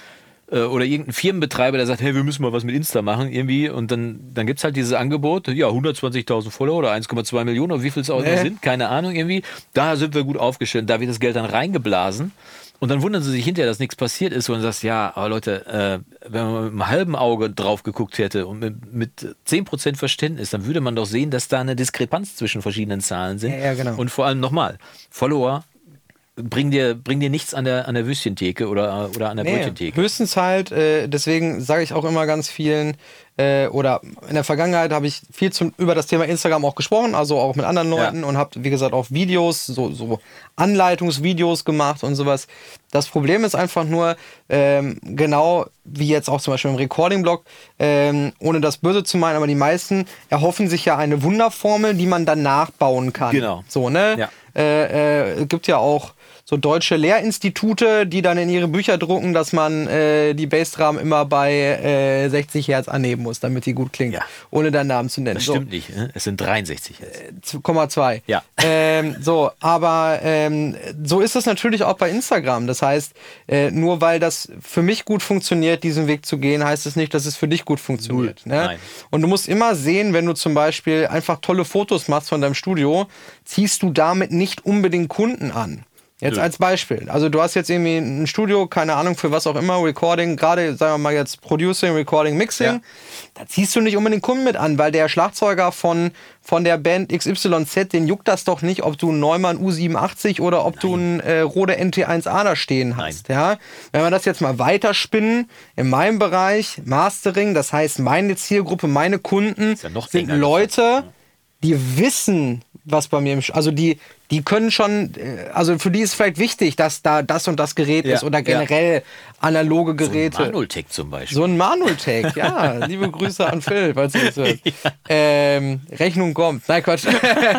äh, Oder irgendein Firmenbetreiber, der sagt, hey, wir müssen mal was mit Insta machen, irgendwie. Und dann, dann gibt es halt dieses Angebot, ja, 120.000 Follower oder 1,2 Millionen oder wie viel es auch immer Nee. sind, keine Ahnung, irgendwie. Da sind wir gut aufgestellt, da wird das Geld dann reingeblasen. Und dann wundern sie sich hinterher, dass nichts passiert ist und sagst, ja, aber Leute, äh, wenn man mit einem halben Auge drauf geguckt hätte und mit, mit 10% Verständnis, dann würde man doch sehen, dass da eine Diskrepanz zwischen verschiedenen Zahlen sind. Ja, ja, genau. Und vor allem nochmal, Follower bringen dir, bring dir nichts an der, an der Würstchentheke oder, oder an der Nee, Brötchentheke. höchstens halt, äh, deswegen sage ich auch immer ganz vielen, äh, oder in der Vergangenheit habe ich viel zum, über das Thema Instagram auch gesprochen, also auch mit anderen Ja. Leuten und habe, wie gesagt, auch Videos, so, so Anleitungsvideos gemacht und sowas. Das Problem ist einfach nur, ähm, genau wie jetzt auch zum Beispiel im Recording-Blog, ähm, ohne das böse zu meinen, aber die meisten erhoffen sich ja eine Wunderformel, die man dann nachbauen kann. Genau. So, ne? Ja. Äh, äh, gibt ja auch so deutsche Lehrinstitute, die dann in ihre Bücher drucken, dass man äh, die Bassdrum immer bei äh, 60 Hertz annehmen muss, damit die gut klingt, Ja. ohne deinen Namen zu nennen. Das So. stimmt nicht. Ne? Es sind 63 jetzt. 2,2. Ja. Ähm, so, aber ähm, so ist es natürlich auch bei Instagram. Das heißt, äh, nur weil das für mich gut funktioniert, diesen Weg zu gehen, heißt es nicht, dass es für dich gut funktioniert. Ne? Nein. Und du musst immer sehen, wenn du zum Beispiel einfach tolle Fotos machst von deinem Studio, ziehst du damit nicht unbedingt Kunden an. Jetzt als Beispiel. Also du hast jetzt irgendwie ein Studio, keine Ahnung für was auch immer, Recording, gerade sagen wir mal jetzt Producing, Recording, Mixing. Ja. Da ziehst du nicht unbedingt Kunden mit an, weil der Schlagzeuger von, von der Band XYZ, den juckt das doch nicht, ob du einen Neumann U87 oder ob du einen äh, Rode NT1A da stehen hast. Ja? Wenn wir das jetzt mal weiterspinnen, in meinem Bereich, Mastering, das heißt meine Zielgruppe, meine Kunden ja noch sind Leute, die wissen, was bei mir im Sch also die die können schon äh, also für die ist vielleicht wichtig, dass da das und das Gerät Ja, ist oder ja. generell analoge Geräte. Manultech zum Beispiel. So ein Manuel-Tag, ja. Liebe Grüße an Phil, falls du das hörst. Ähm, Rechnung kommt. Nein, Quatsch.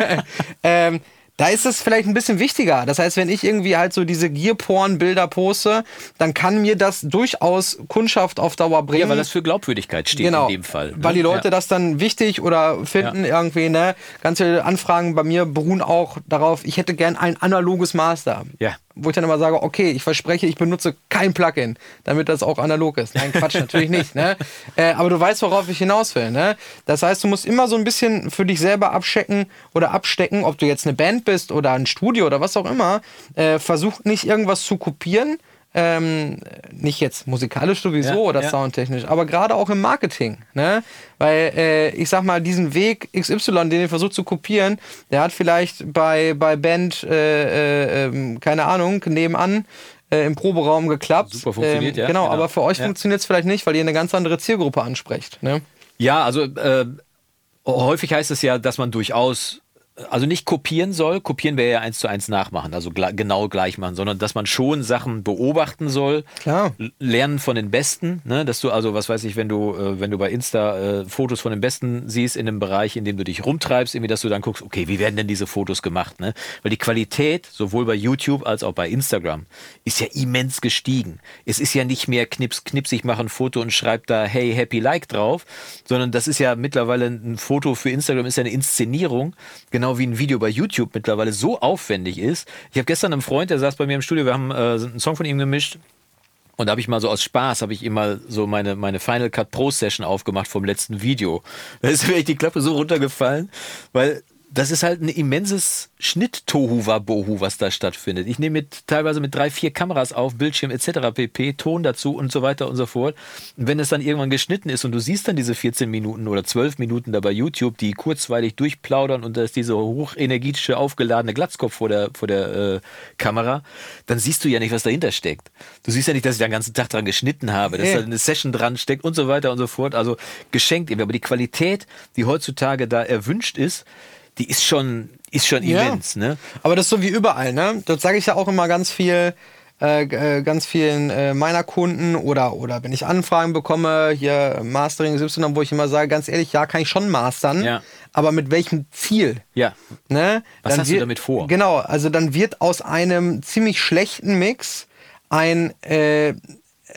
ähm, da ist es vielleicht ein bisschen wichtiger. Das heißt, wenn ich irgendwie halt so diese Gear-Porn-Bilder poste, dann kann mir das durchaus Kundschaft auf Dauer bringen. ja, weil das für Glaubwürdigkeit steht Genau, in dem Fall. ne? weil die Leute ja. das dann wichtig oder finden irgendwie, ne? Ganz viele Anfragen bei mir beruhen auch darauf, ich hätte gern ein analoges Master. Ja. Wo ich dann immer sage, okay, ich verspreche, ich benutze kein Plugin, damit das auch analog ist. Nein, Quatsch, natürlich nicht, ne? Äh, aber du weißt, worauf ich hinaus will, ne? Das heißt, du musst immer so ein bisschen für dich selber abchecken oder abstecken, ob du jetzt eine Band bist oder ein Studio oder was auch immer. Äh, versuch nicht irgendwas zu kopieren, ähm, nicht jetzt musikalisch sowieso Ja, oder ja. soundtechnisch, aber gerade auch im Marketing, ne? Weil äh, ich sag mal, diesen Weg XY, den ihr versucht zu kopieren, der hat vielleicht bei, bei Band, äh, äh, ähm, keine Ahnung, nebenan äh, im Proberaum geklappt. Super funktioniert, ja, Genau, genau. aber für euch Ja. funktioniert es vielleicht nicht, weil ihr eine ganz andere Zielgruppe ansprecht, ne? Ja, also äh, häufig heißt es ja, dass man durchaus, also nicht kopieren soll, kopieren wäre ja eins zu eins nachmachen, also gla- genau gleich machen, sondern dass man schon Sachen beobachten soll, Klar. lernen von den Besten, ne? dass du also, was weiß ich, wenn du, äh, wenn du bei Insta äh, Fotos von den Besten siehst in einem Bereich, in dem du dich rumtreibst, irgendwie, dass du dann guckst, okay, wie werden denn diese Fotos gemacht, ne? Weil die Qualität, sowohl bei YouTube als auch bei Instagram, ist ja immens gestiegen. Es ist ja nicht mehr knips, knips, ich mache ein Foto und schreibe da, hey, happy like drauf, sondern das ist ja mittlerweile ein Foto für Instagram, ist ja eine Inszenierung, genau wie ein Video bei YouTube mittlerweile so aufwendig ist. Ich habe gestern einen Freund, der saß bei mir im Studio, wir haben äh, einen Song von ihm gemischt. Und da habe ich mal so aus Spaß, habe ich ihm mal so meine, meine Final Cut Pro Session aufgemacht vom letzten Video. Da ist mir echt die Klappe so runtergefallen, weil das ist halt ein immenses Schnitt-Tohu-Wabohu, was da stattfindet. Ich nehme mit, teilweise mit drei, vier Kameras auf, Bildschirm etc., pp, Ton dazu und so weiter und so fort. Und wenn es dann irgendwann geschnitten ist und du siehst dann diese 14 Minuten oder 12 Minuten da bei YouTube, die kurzweilig durchplaudern und da ist diese hochenergetische, aufgeladene Glatzkopf vor der, vor der äh, Kamera, dann siehst du ja nicht, was dahinter steckt. Du siehst ja nicht, dass ich da den ganzen Tag dran geschnitten habe, dass Nee. da eine Session dran steckt und so weiter und so fort. Also geschenkt eben. Aber die Qualität, die heutzutage da erwünscht ist, die ist schon, ist schon Ja. immens. Ne? Aber das ist so wie überall, ne? Das sage ich ja auch immer ganz viel, äh, äh, ganz vielen äh, meiner Kunden oder, oder wenn ich Anfragen bekomme, hier Mastering Y, wo ich immer sage, ganz ehrlich, ja, kann ich schon mastern, Ja. aber mit welchem Ziel? Ja. Ne? Was Dann hast du wird- damit vor? Genau, also dann wird aus einem ziemlich schlechten Mix ein äh,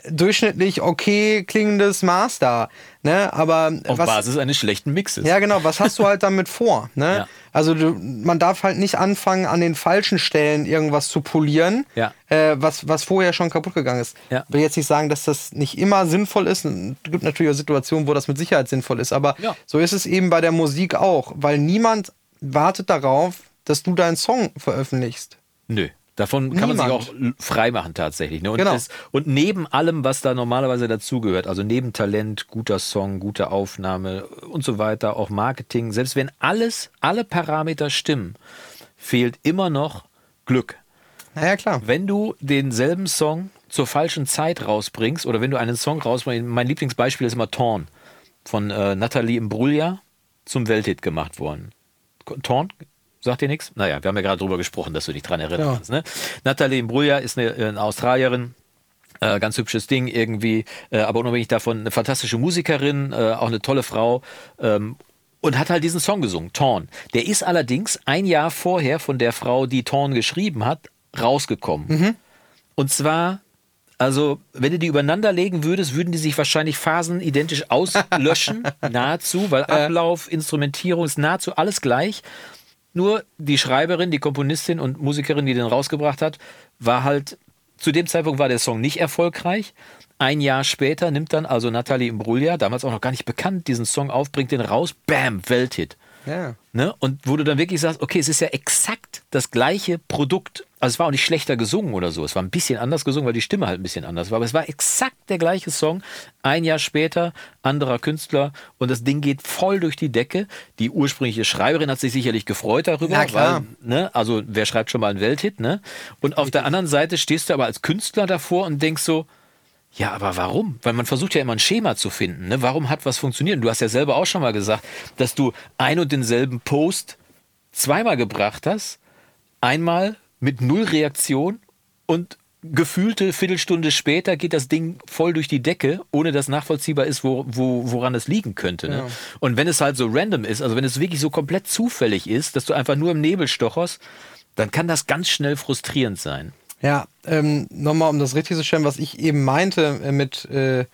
durchschnittlich okay klingendes Master. Ne? Aber Auf was, Basis eines schlechten Mixes. ja, genau. Was hast du halt damit vor? Ne? Ja. Also du, man darf halt nicht anfangen, an den falschen Stellen irgendwas zu polieren, Ja. äh, was, was vorher schon kaputt gegangen ist. Ja. Ich will jetzt nicht sagen, dass das nicht immer sinnvoll ist. Es gibt natürlich auch Situationen, wo das mit Sicherheit sinnvoll ist. Aber Ja. so ist es eben bei der Musik auch, weil niemand wartet darauf, dass du deinen Song veröffentlichst. Nö. Davon kann man sich auch frei machen tatsächlich. Ne? Und, Genau. es, und neben allem, was da normalerweise dazugehört, also neben Talent, guter Song, gute Aufnahme und so weiter, auch Marketing, selbst wenn alles, alle Parameter stimmen, fehlt immer noch Glück. Naja, klar. Wenn du denselben Song zur falschen Zeit rausbringst oder wenn du einen Song rausbringst, mein Lieblingsbeispiel ist immer Torn von äh, Nathalie Imbruglia zum Welthit gemacht worden. Torn? Sagt dir nichts? Naja, wir haben ja gerade drüber gesprochen, dass du dich dran erinnern Ja. kannst. Ne? Nathalie Imbruglia ist eine, eine Australierin, äh, ganz hübsches Ding irgendwie, äh, aber unabhängig davon eine fantastische Musikerin, äh, auch eine tolle Frau. Ähm, und hat halt diesen Song gesungen, Torn. Der ist allerdings ein Jahr vorher von der Frau, die Torn geschrieben hat, rausgekommen. Und zwar, also, wenn du die übereinander legen würdest, würden die sich wahrscheinlich phasenidentisch auslöschen, nahezu, weil Ablauf, Instrumentierung ist nahezu alles gleich. Nur die Schreiberin, die Komponistin und Musikerin, die den rausgebracht hat, war halt, zu dem Zeitpunkt war der Song nicht erfolgreich. Ein Jahr später nimmt dann also Nathalie Imbruglia, damals auch noch gar nicht bekannt, diesen Song auf, bringt den raus, bam, Welthit. Ja. Ne? Und wo du dann wirklich sagst, okay, es ist ja exakt das gleiche Produkt. Also es war auch nicht schlechter gesungen oder so. Es war ein bisschen anders gesungen, weil die Stimme halt ein bisschen anders war. Aber es war exakt der gleiche Song. Ein Jahr später, anderer Künstler. Und das Ding geht voll durch die Decke. Die ursprüngliche Schreiberin hat sich sicherlich gefreut darüber. Na klar. Weil, ne? Also wer schreibt schon mal einen Welthit? Ne? Und auf der anderen Seite stehst du aber als Künstler davor und denkst so, ja, aber warum? Weil man versucht ja immer ein Schema zu finden. Ne? Warum hat was funktioniert? Du hast ja selber auch schon mal gesagt, dass du ein und denselben Post zweimal gebracht hast. Einmal mit null Reaktion und gefühlte Viertelstunde später geht das Ding voll durch die Decke, ohne dass nachvollziehbar ist, wo, wo, woran es liegen könnte. Ne? Ja. Und wenn es halt so random ist, also wenn es wirklich so komplett zufällig ist, dass du einfach nur im Nebel stocherst, dann kann das ganz schnell frustrierend sein. Ja, ähm, nochmal, um das richtig zu stellen, was ich eben meinte äh, mit, äh,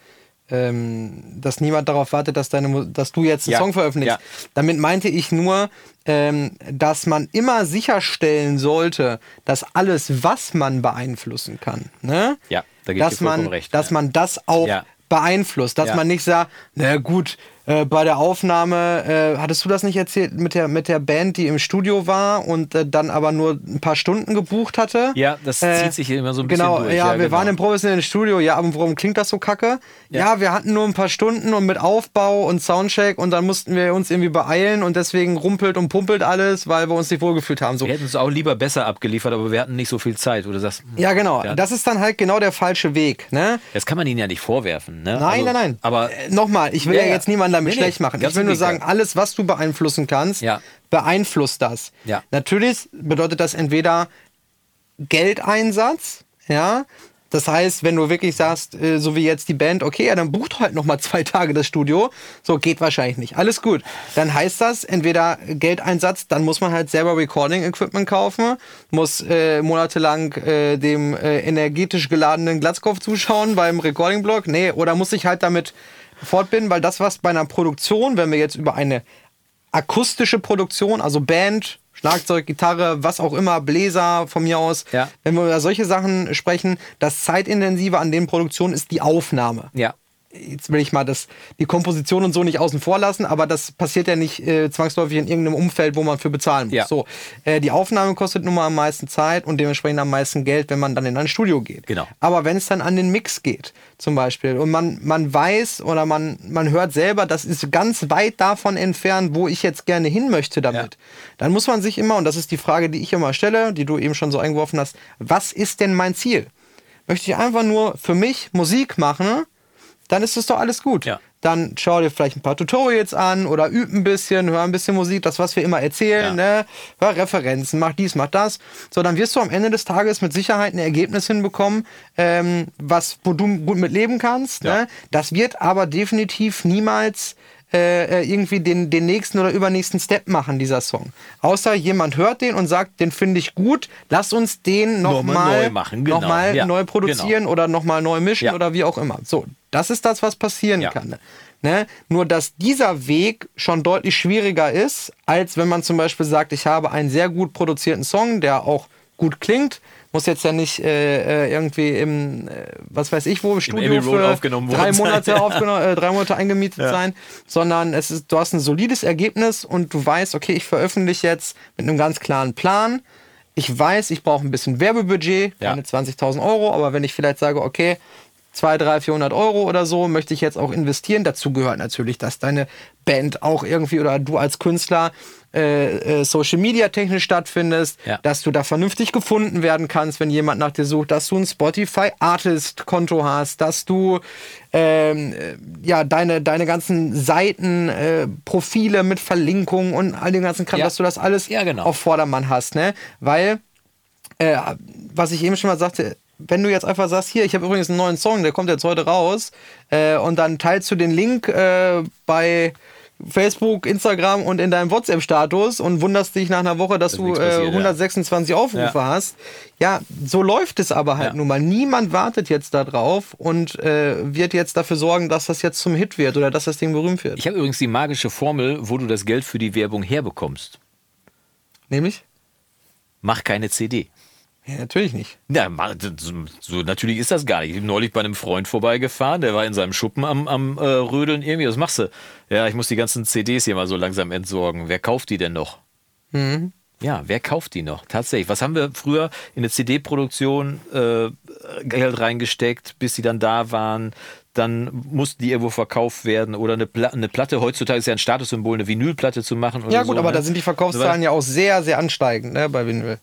ähm, dass niemand darauf wartet, dass, deine, dass du jetzt einen Ja, Song veröffentlichst. ja. Damit meinte ich nur, ähm, dass man immer sicherstellen sollte, dass alles, was man beeinflussen kann, ne? Ja, da dass man, recht, dass ja. man das auch beeinflusst, dass man nicht sagt, na gut, äh, bei der Aufnahme, äh, hattest du das nicht erzählt mit der, mit der Band, die im Studio war und äh, dann aber nur ein paar Stunden gebucht hatte? Ja, das Äh, zieht sich immer so ein bisschen genau, durch. Ja, wir genau. waren im professionellen Studio. Ja, aber warum klingt das so kacke? Ja. wir hatten nur ein paar Stunden und mit Aufbau und Soundcheck und dann mussten wir uns irgendwie beeilen und deswegen rumpelt und pumpelt alles, weil wir uns nicht wohlgefühlt haben. So. Wir hätten es auch lieber besser abgeliefert, aber wir hatten nicht so viel Zeit. Oder das, Ja, genau. Ja. Das ist dann halt genau der falsche Weg. Ne? das kann man ihnen ja nicht vorwerfen. Ne? Nein, Also, nein, nein. Aber äh, nochmal, ich will Ja, ja, ja. jetzt niemanden damit Nee, nee, schlecht machen. ganz Ich will nur sagen, alles, was du beeinflussen kannst, Ja. beeinflusst das. Ja. Natürlich bedeutet das entweder Geldeinsatz, ja. Das heißt, wenn du wirklich sagst, äh, so wie jetzt die Band, okay, ja, dann bucht halt noch mal zwei Tage das Studio. So geht wahrscheinlich nicht. Alles gut. Dann heißt das entweder Geldeinsatz, dann muss man halt selber Recording-Equipment kaufen, muss äh, monatelang äh, dem äh, energetisch geladenen Glatzkopf zuschauen beim Recording-Blog. Nee, oder muss ich halt damit fortbinden, weil das, was bei einer Produktion, wenn wir jetzt über eine akustische Produktion, also Band, Schlagzeug, Gitarre, was auch immer, Bläser von mir aus. Ja. Wenn wir über solche Sachen sprechen, das Zeitintensive an den Produktionen ist die Aufnahme. ja, Jetzt will ich mal das, die Komposition und so nicht außen vor lassen, aber das passiert ja nicht äh, zwangsläufig in irgendeinem Umfeld, wo man für bezahlen muss. Ja. So, äh, die Aufnahme kostet nun mal am meisten Zeit und dementsprechend am meisten Geld, wenn man dann in ein Studio geht. Genau. Aber wenn es dann an den Mix geht, zum Beispiel, und man, man weiß oder man, man hört selber, das ist ganz weit davon entfernt, wo ich jetzt gerne hin möchte damit, dann muss man sich immer, und das ist die Frage, die ich immer stelle, die du eben schon so eingeworfen hast, was ist denn mein Ziel? Möchte ich einfach nur für mich Musik machen, dann ist es doch alles gut. Ja. Dann schau dir vielleicht ein paar Tutorials an oder üb ein bisschen, hör ein bisschen Musik, das, was wir immer erzählen, ne? Hör Referenzen, mach dies, mach das. So, dann wirst du am Ende des Tages mit Sicherheit ein Ergebnis hinbekommen, ähm, was, wo du gut mit leben kannst. Ja. Ne? Das wird aber definitiv niemals äh, äh, irgendwie den, den nächsten oder übernächsten Step machen, dieser Song. Außer jemand hört den und sagt, den finde ich gut, lass uns den Nochmal nochmal neu machen, genau. noch mal Ja, neu produzieren oder nochmal neu mischen Ja. oder wie auch immer. So, das ist das, was passieren Ja. kann. Ne? Nur, dass dieser Weg schon deutlich schwieriger ist, als wenn man zum Beispiel sagt, ich habe einen sehr gut produzierten Song, der auch gut klingt. Muss jetzt ja nicht äh, äh, irgendwie im, äh, was weiß ich wo, im Studio für aufgenommen drei. Monate, aufgenommen, äh, drei Monate eingemietet sein, sondern es ist, du hast ein solides Ergebnis und du weißt, okay, ich veröffentliche jetzt mit einem ganz klaren Plan. Ich weiß, ich brauche ein bisschen Werbebudget, Ja. keine 20.000 Euro, aber wenn ich vielleicht sage, okay, 200, 300, 400 Euro oder so möchte ich jetzt auch investieren. Dazu gehört natürlich, dass deine Band auch irgendwie oder du als Künstler äh, äh, Social Media technisch stattfindest, Ja. dass du da vernünftig gefunden werden kannst, wenn jemand nach dir sucht, dass du ein Spotify Artist Konto hast, dass du ähm, äh, ja deine deine ganzen Seiten äh, Profile mit Verlinkungen und all den ganzen Kram, Ja. dass du das alles Ja, genau. auf Vordermann hast, ne? Weil äh, was ich eben schon mal sagte, wenn du jetzt einfach sagst, hier, ich habe übrigens einen neuen Song, der kommt jetzt heute raus, äh, und dann teilst du den Link äh, bei, Facebook, Instagram und in deinem WhatsApp-Status und wunderst dich nach einer Woche, dass Dass du äh, passiert, ja. 126 Aufrufe Ja. hast. Ja, so läuft es aber halt Ja. nun mal. Niemand wartet jetzt da drauf und äh, wird jetzt dafür sorgen, dass das jetzt zum Hit wird oder dass das Ding berühmt wird. Ich habe übrigens die magische Formel, wo du das Geld für die Werbung herbekommst. Nämlich? Mach keine CD. Ja, natürlich nicht. Ja, ma- so, natürlich ist das gar nicht. Ich bin neulich bei einem Freund vorbeigefahren, der war in seinem Schuppen am, am äh, Rödeln irgendwie. Was machst du? Ja, ich muss die ganzen CDs hier mal so langsam entsorgen. Wer kauft die denn noch? Mhm. Ja, wer kauft die noch? Tatsächlich. Was haben wir früher in eine CD-Produktion äh, Geld reingesteckt, bis sie dann da waren? Dann mussten die irgendwo verkauft werden oder eine, Pla eine Platte. Heutzutage ist ja ein Statussymbol, eine Vinylplatte zu machen. Ja gut, so, aber ne? da sind die Verkaufszahlen ja auch sehr, sehr ansteigend ne, bei Vinyl.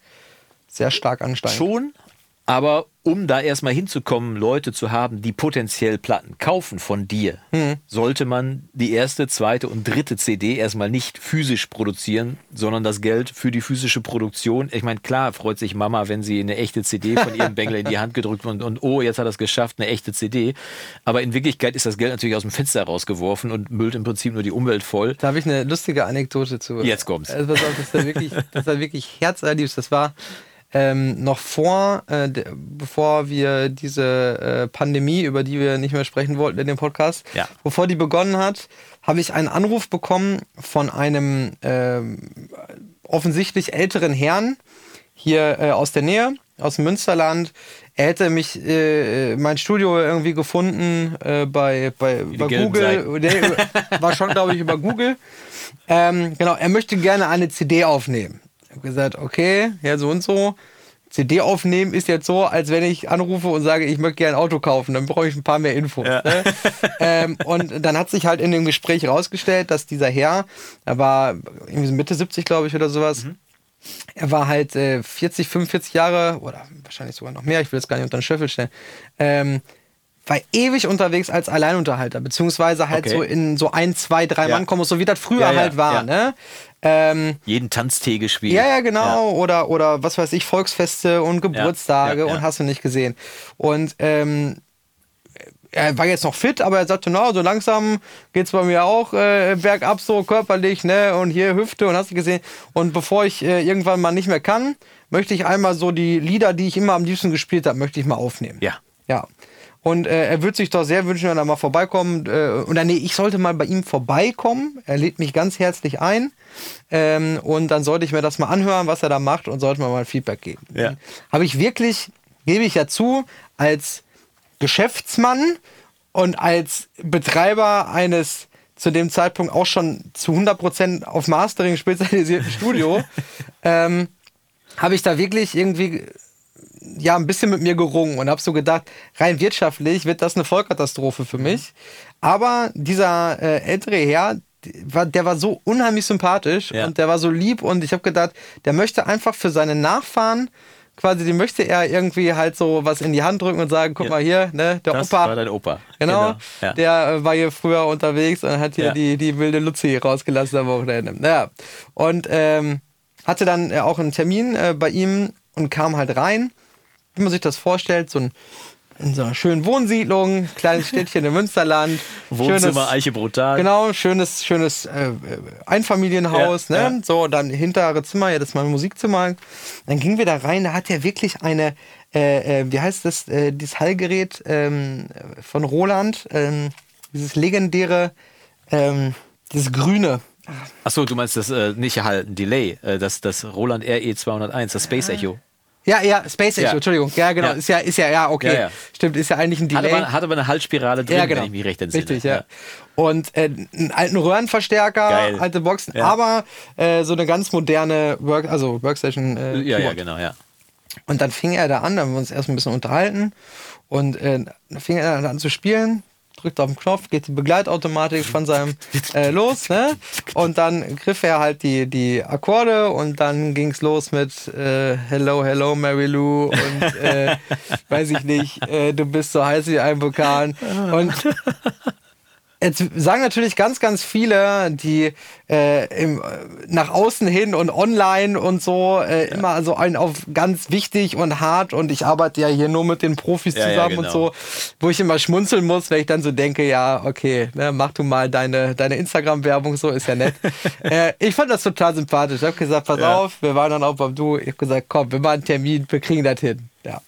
Sehr stark ansteigend. Schon, aber um da erstmal hinzukommen, Leute zu haben, die potenziell Platten kaufen von dir, Hm. sollte man die erste, zweite und dritte CD erstmal nicht physisch produzieren, sondern das Geld für die physische Produktion. Ich meine, klar freut sich Mama, wenn sie eine echte CD von ihrem Bengel in die Hand gedrückt und, und oh, jetzt hat er es geschafft, eine echte CD. Aber in Wirklichkeit ist das Geld natürlich aus dem Fenster rausgeworfen und müllt im Prinzip nur die Umwelt voll. Da habe ich eine lustige Anekdote zu. Jetzt kommt's. Also, pass auf, das war wirklich, das war wirklich herzerliebst. Das war ähm, noch vor, äh, bevor wir diese äh, Pandemie, über die wir nicht mehr sprechen wollten in dem Podcast, Ja. bevor die begonnen hat, habe ich einen Anruf bekommen von einem ähm, offensichtlich älteren Herrn hier äh, aus der Nähe, aus dem Münsterland. Er hätte mich, äh, mein Studio irgendwie gefunden äh, bei, bei, bei Google. War schon, glaube ich, über Google. Ähm, genau, er möchte gerne eine CD aufnehmen. Ich habe gesagt, okay, ja, so und so. CD aufnehmen ist jetzt so, als wenn ich anrufe und sage, ich möchte gerne ein Auto kaufen. Dann brauche ich ein paar mehr Infos. Ne? ähm, und dann hat sich halt in dem Gespräch rausgestellt, dass dieser Herr, er war irgendwie so Mitte 70, glaube ich, oder sowas. Er war halt äh, 40, 45 Jahre oder wahrscheinlich sogar noch mehr, ich will es gar nicht unter den Schöffel stellen. Ähm, war ewig unterwegs als Alleinunterhalter, beziehungsweise halt Okay. so in so ein, zwei, drei Ja. Mann kommen, so wie das früher Ja, halt war, ne? Ähm, Jeden Tanztee gespielt. ja, ja, genau. Oder, oder was weiß ich, Volksfeste und Geburtstage und hast du nicht gesehen. Und ähm, er war jetzt noch fit, aber er sagte, na, so langsam geht's bei mir auch äh, bergab so körperlich, ne? Und hier Hüfte und hast du gesehen. Und bevor ich äh, irgendwann mal nicht mehr kann, möchte ich einmal so die Lieder, die ich immer am liebsten gespielt habe, möchte ich mal aufnehmen. Ja. Ja. Und äh, er würde sich doch sehr wünschen, wenn er mal vorbeikommt. Äh, oder nee, ich sollte mal bei ihm vorbeikommen. Er lädt mich ganz herzlich ein. Ähm, und dann sollte ich mir das mal anhören, was er da macht und sollte mir mal Feedback geben. Ja. Habe ich wirklich, gebe ich ja zu, als Geschäftsmann und als Betreiber eines zu dem Zeitpunkt auch schon zu 100% auf Mastering spezialisierten Studio, ähm, habe ich da wirklich irgendwie ja ein bisschen mit mir gerungen und habe so gedacht, rein wirtschaftlich wird das eine Vollkatastrophe für mich. Aber dieser äh, ältere Herr, der war, so unheimlich sympathisch Ja. und der war so lieb und ich habe gedacht, der möchte einfach für seine Nachfahren quasi, die möchte er irgendwie halt so was in die Hand drücken und sagen, guck Ja. mal hier, ne, der Das Opa, war dein Opa. Genau, Ja. der äh, war hier früher unterwegs und hat hier Ja. die, die wilde Luzi rausgelassen am Wochenende. Naja, und ähm, hatte dann äh, auch einen Termin äh, bei ihm und kam halt rein. Wie man sich das vorstellt, so ein, in so einer schönen Wohnsiedlung, kleines Städtchen im Münsterland. Wohnzimmer, Eiche Brutal. Genau, schönes, schönes äh, Einfamilienhaus, Ja, ne? ja. So, dann hintere Zimmer, ja, das ist mein Musikzimmer. Dann gingen wir da rein, da hat er wirklich eine, äh, äh, wie heißt das, äh, dieses Hallgerät ähm, von Roland, ähm, dieses legendäre, ähm, dieses grüne. Achso, du meinst das äh, nicht ein Delay, äh, das, das Roland RE 201, das Space Echo. Ja, ja, Space Echo, Ja. Entschuldigung. Ja, genau. Ja. Ist ja, ist ja, ja, okay. Ja, ja. Stimmt, ist ja eigentlich ein Hat Delay. aber, hat aber eine Halsspirale drin, ja, genau. wenn ich mich recht entsinne. Richtig, ja. Und äh, einen alten Röhrenverstärker, Geil. alte Boxen, Ja. aber äh, so eine ganz moderne Work, also Workstation. Äh, Ja, ja, Keyboard. genau, ja. Und dann fing er da an, da haben wir uns erst ein bisschen unterhalten. Und äh, dann fing er dann an zu spielen, drückt auf den Knopf, geht die Begleitautomatik von seinem äh, los, ne? Und dann griff er halt die, die Akkorde und dann ging's los mit äh, Hello, Hello, Mary Lou und äh, weiß ich nicht, äh, du bist so heiß wie ein Vulkan. Und Jetzt sagen natürlich ganz, ganz viele, die äh, im, nach außen hin und online und so äh, ja. immer so ein auf ganz wichtig und hart und ich arbeite ja hier nur mit den Profis ja, zusammen ja, genau. und so, wo ich immer schmunzeln muss, wenn ich dann so denke, ja, okay, ne, mach du mal deine, deine Instagram-Werbung, so ist ja nett. äh, ich fand das total sympathisch. Ich habe gesagt, pass auf, wir waren dann auch beim Du. Ich habe gesagt, komm, wir machen einen Termin, wir kriegen das hin. Ja.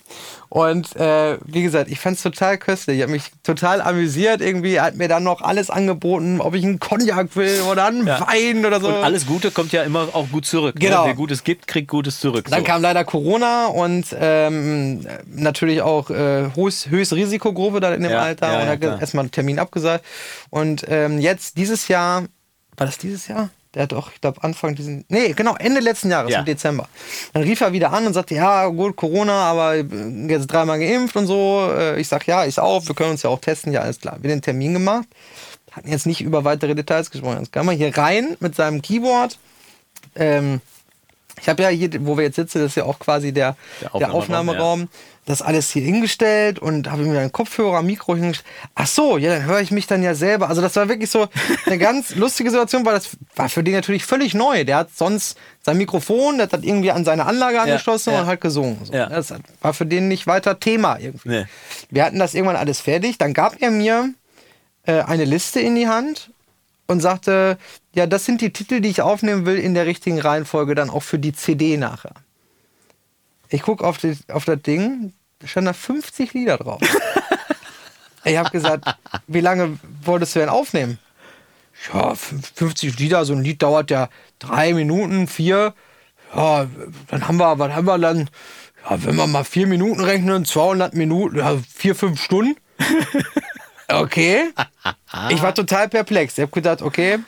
Und äh, wie gesagt, ich fand es total köstlich. Ich habe mich total amüsiert irgendwie. Hat mir dann noch alles angeboten, ob ich einen Cognac will oder einen ja. Wein oder so. Und alles Gute kommt ja immer auch gut zurück. Ne? Genau. Ne? Wer Gutes gibt, kriegt Gutes zurück. Dann so. kam leider Corona und ähm, natürlich auch äh, hohes, höchste Risikogruppe dann in dem ja, Alter ja, und hat erstmal einen Termin abgesagt. Und ähm, jetzt dieses Jahr, war das dieses Jahr? Der hat auch, ich glaube, Anfang diesen, nee, genau, Ende letzten Jahres, ja. im Dezember. Dann rief er wieder an und sagte, ja, gut, Corona, aber jetzt dreimal geimpft und so. Äh, ich sag, ja, ich auch, wir können uns ja auch testen, ja, alles klar. Wir haben den Termin gemacht, hatten jetzt nicht über weitere Details gesprochen. Jetzt kam er hier rein mit seinem Keyboard. Ähm, ich habe ja hier, wo wir jetzt sitzen, das ist ja auch quasi der, der Aufnahmeraum. Der Aufnahmeraum. Ja das alles hier hingestellt und habe mir einen Kopfhörer, Mikro hingestellt. Ach so, ja, dann höre ich mich dann ja selber. Also das war wirklich so eine ganz lustige Situation, weil das war für den natürlich völlig neu. Der hat sonst sein Mikrofon, der hat irgendwie an seine Anlage angeschlossen ja, ja. und hat gesungen. So. Ja. Das war für den nicht weiter Thema irgendwie. Nee. Wir hatten das irgendwann alles fertig. Dann gab er mir äh, eine Liste in die Hand und sagte, ja, das sind die Titel, die ich aufnehmen will in der richtigen Reihenfolge, dann auch für die CD nachher. Ich gucke auf, auf das Ding, da standen da 50 Lieder drauf. ich habe gesagt, wie lange wolltest du denn aufnehmen? Ja, 50 Lieder, so ein Lied dauert ja drei Minuten, vier. Ja, dann haben wir, was haben wir dann? Ja, wenn wir mal vier Minuten rechnen, 200 Minuten, ja, vier, fünf Stunden. Okay. Ich war total perplex. Ich habe gedacht, okay,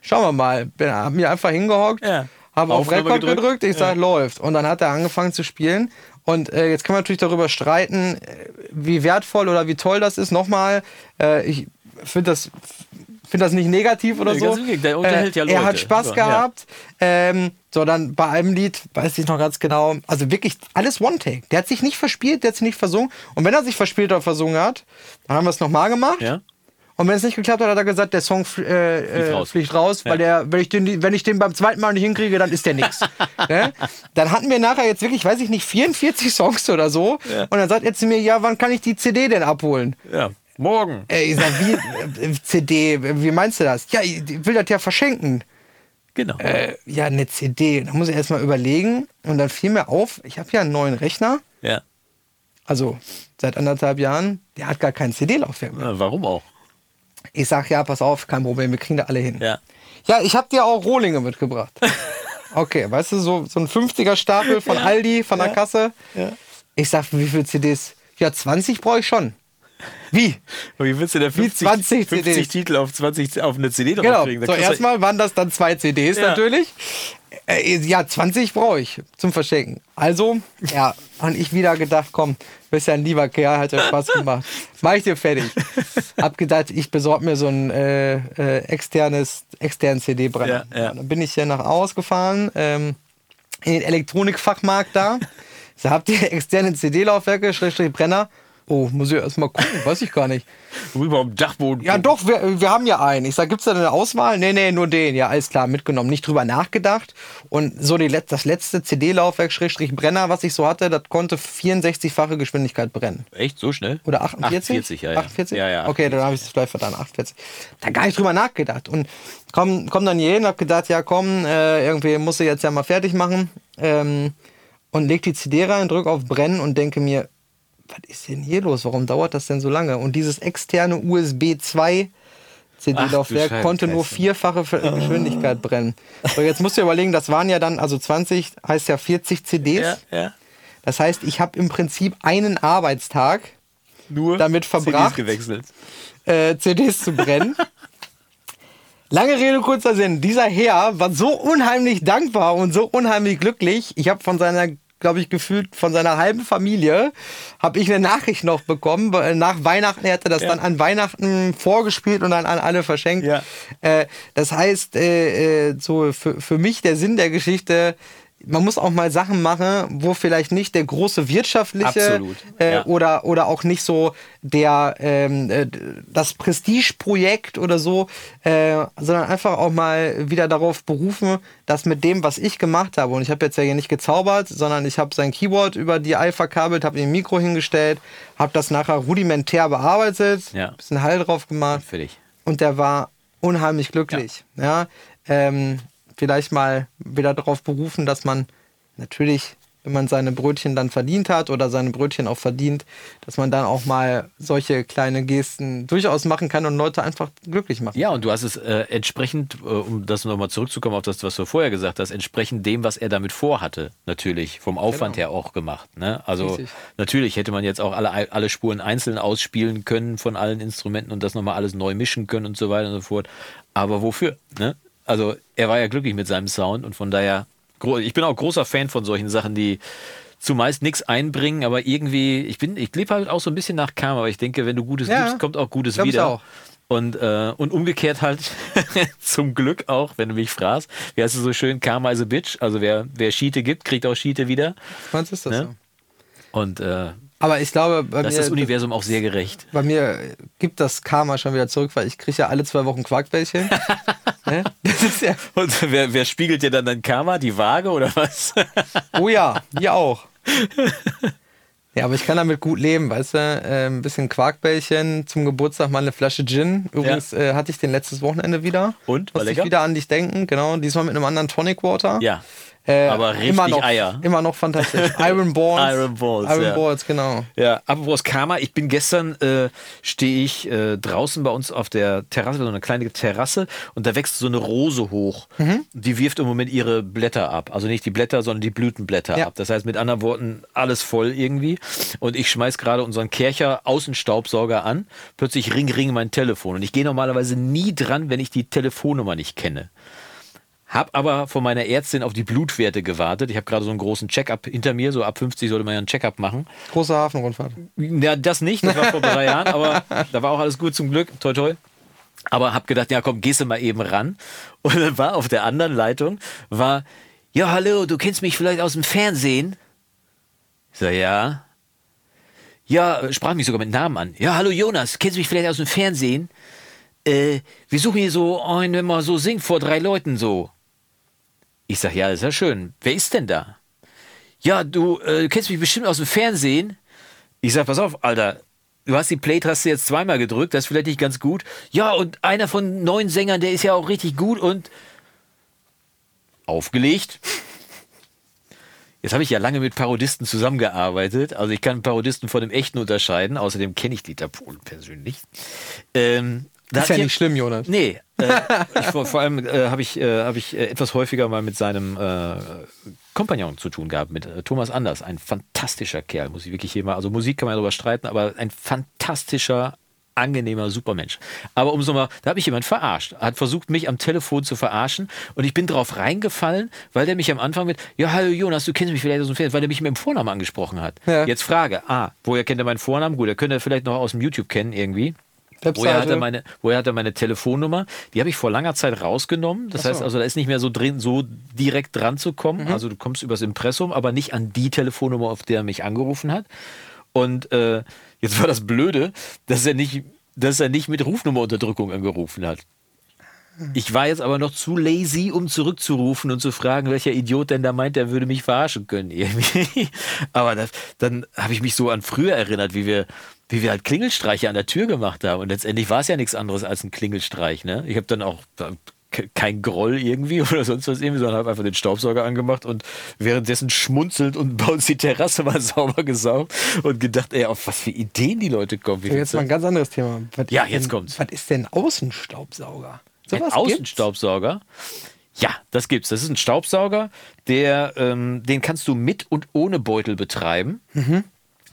schauen wir mal. Bin, hab mir einfach hingehockt. Ja habe auf Rekord gedrückt, gedrückt ich sage, ja. läuft. Und dann hat er angefangen zu spielen. Und äh, jetzt kann man natürlich darüber streiten, äh, wie wertvoll oder wie toll das ist. Nochmal, äh, ich finde das, find das nicht negativ oder nee, so. Der unterhält ja Leute. Er hat Spaß so, gehabt. Ja. Ähm, so, dann bei einem Lied, weiß ich noch ganz genau, also wirklich alles One-Take. Der hat sich nicht verspielt, der hat sich nicht versungen. Und wenn er sich verspielt oder versungen hat, dann haben wir es nochmal gemacht. Ja. Und wenn es nicht geklappt hat, hat er gesagt, der Song äh, fliegt raus, fliegt raus ja. weil der, wenn ich, den, wenn ich den beim zweiten Mal nicht hinkriege, dann ist der nix. ne? Dann hatten wir nachher jetzt wirklich, weiß ich nicht, 44 Songs oder so. Ja. Und dann sagt er zu mir, ja, wann kann ich die CD denn abholen? Ja. Morgen. Ey, ich sag, wie, äh, CD, wie meinst du das? Ja, ich will das ja verschenken. Genau. Äh, ja, eine CD. Da muss ich erstmal überlegen. Und dann fiel mir auf, ich habe ja einen neuen Rechner. Ja. Also seit anderthalb Jahren. Der hat gar kein CD-Laufwerk mehr. warum auch? Ich sag, ja, pass auf, kein Problem, wir kriegen da alle hin. Ja, ja ich habe dir auch Rohlinge mitgebracht. Okay, weißt du, so, so ein 50er Stapel von ja. Aldi, von der Kasse. Ja. Ich sag, wie viele CDs? Ja, 20 brauche ich schon. Wie? Wie willst du denn 50, 20 50 Titel auf, 20, auf eine CD draufkriegen? Genau. So, erstmal waren das dann zwei CDs ja. natürlich. Äh, ja, 20 brauche ich zum Verschenken. Also, ja, und ich wieder gedacht, komm, bist ja ein lieber Kerl, hat ja Spaß gemacht. Mach ich dir fertig. Hab gedacht, ich besorge mir so ein äh, äh, externes, externen CD-Brenner. Ja, ja. Dann bin ich hier nach Aus gefahren, ähm, in den Elektronikfachmarkt da. Da habt ihr externe CD-Laufwerke, Schrägstrich Brenner. Oh, muss ich erst mal gucken, weiß ich gar nicht. Rüber am Dachboden. Ja, doch, wir, wir haben ja einen. Ich sag, gibt's da eine Auswahl? Nee, nee, nur den. Ja, alles klar, mitgenommen. Nicht drüber nachgedacht. Und so die, das letzte CD-Laufwerk, Schrägstrich Brenner, was ich so hatte, das konnte 64-fache Geschwindigkeit brennen. Echt? So schnell? Oder 48? 48, ja. ja. 48? Ja, ja. Okay, dann habe ich es vielleicht verdammt 48. Da gar nicht drüber nachgedacht. Und komm, komm dann hier hin, hab gedacht, ja komm, äh, irgendwie musst du jetzt ja mal fertig machen. Ähm, und leg die CD rein, drück auf Brennen und denke mir, was ist denn hier los? Warum dauert das denn so lange? Und dieses externe USB 2 CD-Laufwerk konnte nur vierfache Geschwindigkeit brennen. So, jetzt musst du überlegen, das waren ja dann, also 20 heißt ja 40 CDs. Ja, ja. Das heißt, ich habe im Prinzip einen Arbeitstag nur damit verbracht, CDs, gewechselt. Äh, CDs zu brennen. Lange Rede, kurzer Sinn. Dieser Herr war so unheimlich dankbar und so unheimlich glücklich. Ich habe von seiner glaube ich, gefühlt von seiner halben Familie, habe ich eine Nachricht noch bekommen. Nach Weihnachten, er hatte das ja. dann an Weihnachten vorgespielt und dann an alle verschenkt. Ja. Äh, das heißt, äh, äh, so für, für mich der Sinn der Geschichte, man muss auch mal Sachen machen, wo vielleicht nicht der große wirtschaftliche äh, ja. oder, oder auch nicht so der ähm, äh, das Prestigeprojekt oder so, äh, sondern einfach auch mal wieder darauf berufen, dass mit dem, was ich gemacht habe, und ich habe jetzt ja hier nicht gezaubert, sondern ich habe sein Keyboard über die Ei verkabelt, habe ihm ein Mikro hingestellt, habe das nachher rudimentär bearbeitet, Ja. bisschen Hall drauf gemacht Für dich. und der war unheimlich glücklich. Ja, ähm, vielleicht mal wieder darauf berufen, dass man natürlich, wenn man seine Brötchen dann verdient hat oder seine Brötchen auch verdient, dass man dann auch mal solche kleine Gesten durchaus machen kann und Leute einfach glücklich machen. Ja, und du hast es äh, entsprechend, äh, um das nochmal zurückzukommen auf das, was du vorher gesagt hast, entsprechend dem, was er damit vorhatte, natürlich vom Aufwand Genau. her auch gemacht. Ne? Also Richtig. natürlich hätte man jetzt auch alle, alle Spuren einzeln ausspielen können von allen Instrumenten und das nochmal alles neu mischen können und so weiter und so fort. Aber wofür? Ne? Also er war ja glücklich mit seinem Sound und von daher, ich bin auch großer Fan von solchen Sachen, die zumeist nichts einbringen, aber irgendwie, ich bin, ich lebe halt auch so ein bisschen nach Karma, aber ich denke, wenn du Gutes Ja. gibst, kommt auch Gutes wieder. auch. Und, äh, und umgekehrt halt, zum Glück auch, wenn du mich fragst, wie heißt es so schön, Karma is a bitch, also wer, wer Schiete gibt, kriegt auch Schiete wieder. Meinst du, ist das Ne? so? Und äh, Aber ich glaube, bei da ist mir, das Universum auch sehr gerecht. bei mir gibt das Karma schon wieder zurück, weil ich kriege ja alle zwei Wochen Quarkbällchen. ne? Das ist ja, Und wer, wer spiegelt dir dann dein Karma? Die Waage oder was? oh ja, hier auch. Ja, aber ich kann damit gut leben, weißt du? Äh, ein bisschen Quarkbällchen, zum Geburtstag mal eine Flasche Gin. Übrigens äh, hatte ich den letztes Wochenende wieder. Und? War ich lecker? wieder an dich denken, genau. Diesmal mit einem anderen Tonic Water. ja. Äh, aber richtig immer noch, Eier. Immer noch fantastisch. Iron Balls. Iron Balls, Iron ja. Balls, genau. Ja, apropos Karma, ich bin gestern, äh, stehe ich äh, draußen bei uns auf der Terrasse, so eine kleine Terrasse, und da wächst so eine Rose hoch. Mhm. Die wirft im Moment ihre Blätter ab. Also nicht die Blätter, sondern die Blütenblätter Ja. ab. Das heißt mit anderen Worten, alles voll irgendwie. Und ich schmeiß gerade unseren Kercher Außenstaubsauger an. Plötzlich ring, ring mein Telefon. Und ich gehe normalerweise nie dran, wenn ich die Telefonnummer nicht kenne. Hab aber von meiner Ärztin auf die Blutwerte gewartet. Ich habe gerade so einen großen Check-up hinter mir. So ab 50 sollte man ja einen Check-up machen. Große Hafenrundfahrt. Ja, das nicht, das war vor drei Jahren, aber da war auch alles gut zum Glück, toi toi. Aber hab gedacht, ja komm, gehst du mal eben ran. Und dann war auf der anderen Leitung, war, ja hallo, du kennst mich vielleicht aus dem Fernsehen? Ich so, ja. Ja, sprach mich sogar mit Namen an. Ja, hallo Jonas, kennst du mich vielleicht aus dem Fernsehen? Äh, wir suchen hier so einen, wenn man so singt vor drei Leuten so. Ich sag, ja, ist ja schön. Wer ist denn da? Ja, du äh, kennst mich bestimmt aus dem Fernsehen. Ich sag, pass auf, Alter. Du hast die Play-Taste jetzt zweimal gedrückt, das ist vielleicht nicht ganz gut. Ja, und einer von neun Sängern, der ist ja auch richtig gut und aufgelegt. Jetzt habe ich ja lange mit Parodisten zusammengearbeitet. Also ich kann Parodisten von dem echten unterscheiden. Außerdem kenne ich Dieter Pohl persönlich. Ähm, da Ist ja nicht schlimm, Jonas. Nee, äh, ich, vor, vor allem äh, habe ich, äh, hab ich äh, etwas häufiger mal mit seinem äh, Kompagnon zu tun gehabt, mit äh, Thomas Anders. Ein fantastischer Kerl, muss ich wirklich hier mal. Also Musik kann man darüber streiten, aber ein fantastischer, angenehmer Supermensch. Aber um so mal, da habe ich jemand verarscht. Hat versucht, mich am Telefon zu verarschen und ich bin drauf reingefallen, weil der mich am Anfang mit, ja, hallo Jonas, du kennst mich vielleicht aus dem Fernsehen, weil der mich mit dem Vornamen angesprochen hat. Ja. Jetzt Frage, ah, woher kennt er meinen Vornamen? Gut, er könnte er vielleicht noch aus dem YouTube kennen irgendwie. Woher hat, er meine, woher hat er meine Telefonnummer? Die habe ich vor langer Zeit rausgenommen. Das so. heißt also, da ist nicht mehr so drin, so direkt dran zu kommen. Also du kommst übers Impressum, aber nicht an die Telefonnummer, auf der er mich angerufen hat. Und äh, jetzt war das Blöde, dass er nicht, dass er nicht mit Rufnummerunterdrückung angerufen hat. Ich war jetzt aber noch zu lazy, um zurückzurufen und zu fragen, welcher Idiot denn da meint, der würde mich verarschen können. Irgendwie. Aber das, dann habe ich mich so an früher erinnert, wie wir, wie wir halt Klingelstreiche an der Tür gemacht haben. Und letztendlich war es ja nichts anderes als ein Klingelstreich. Ne? Ich habe dann auch ke- kein Groll irgendwie oder sonst was irgendwie, sondern habe einfach den Staubsauger angemacht und währenddessen schmunzelt und bei uns die Terrasse mal sauber gesaugt und gedacht, ey, auf was für Ideen die Leute kommen. Wie So, jetzt mal ein ganz anderes Thema. Was Ja, jetzt denn, kommt's. Was ist denn Außenstaubsauger? Ein Sowas Außenstaubsauger? Ja, das gibt's. Das ist ein Staubsauger, der, ähm, den kannst du mit und ohne Beutel betreiben.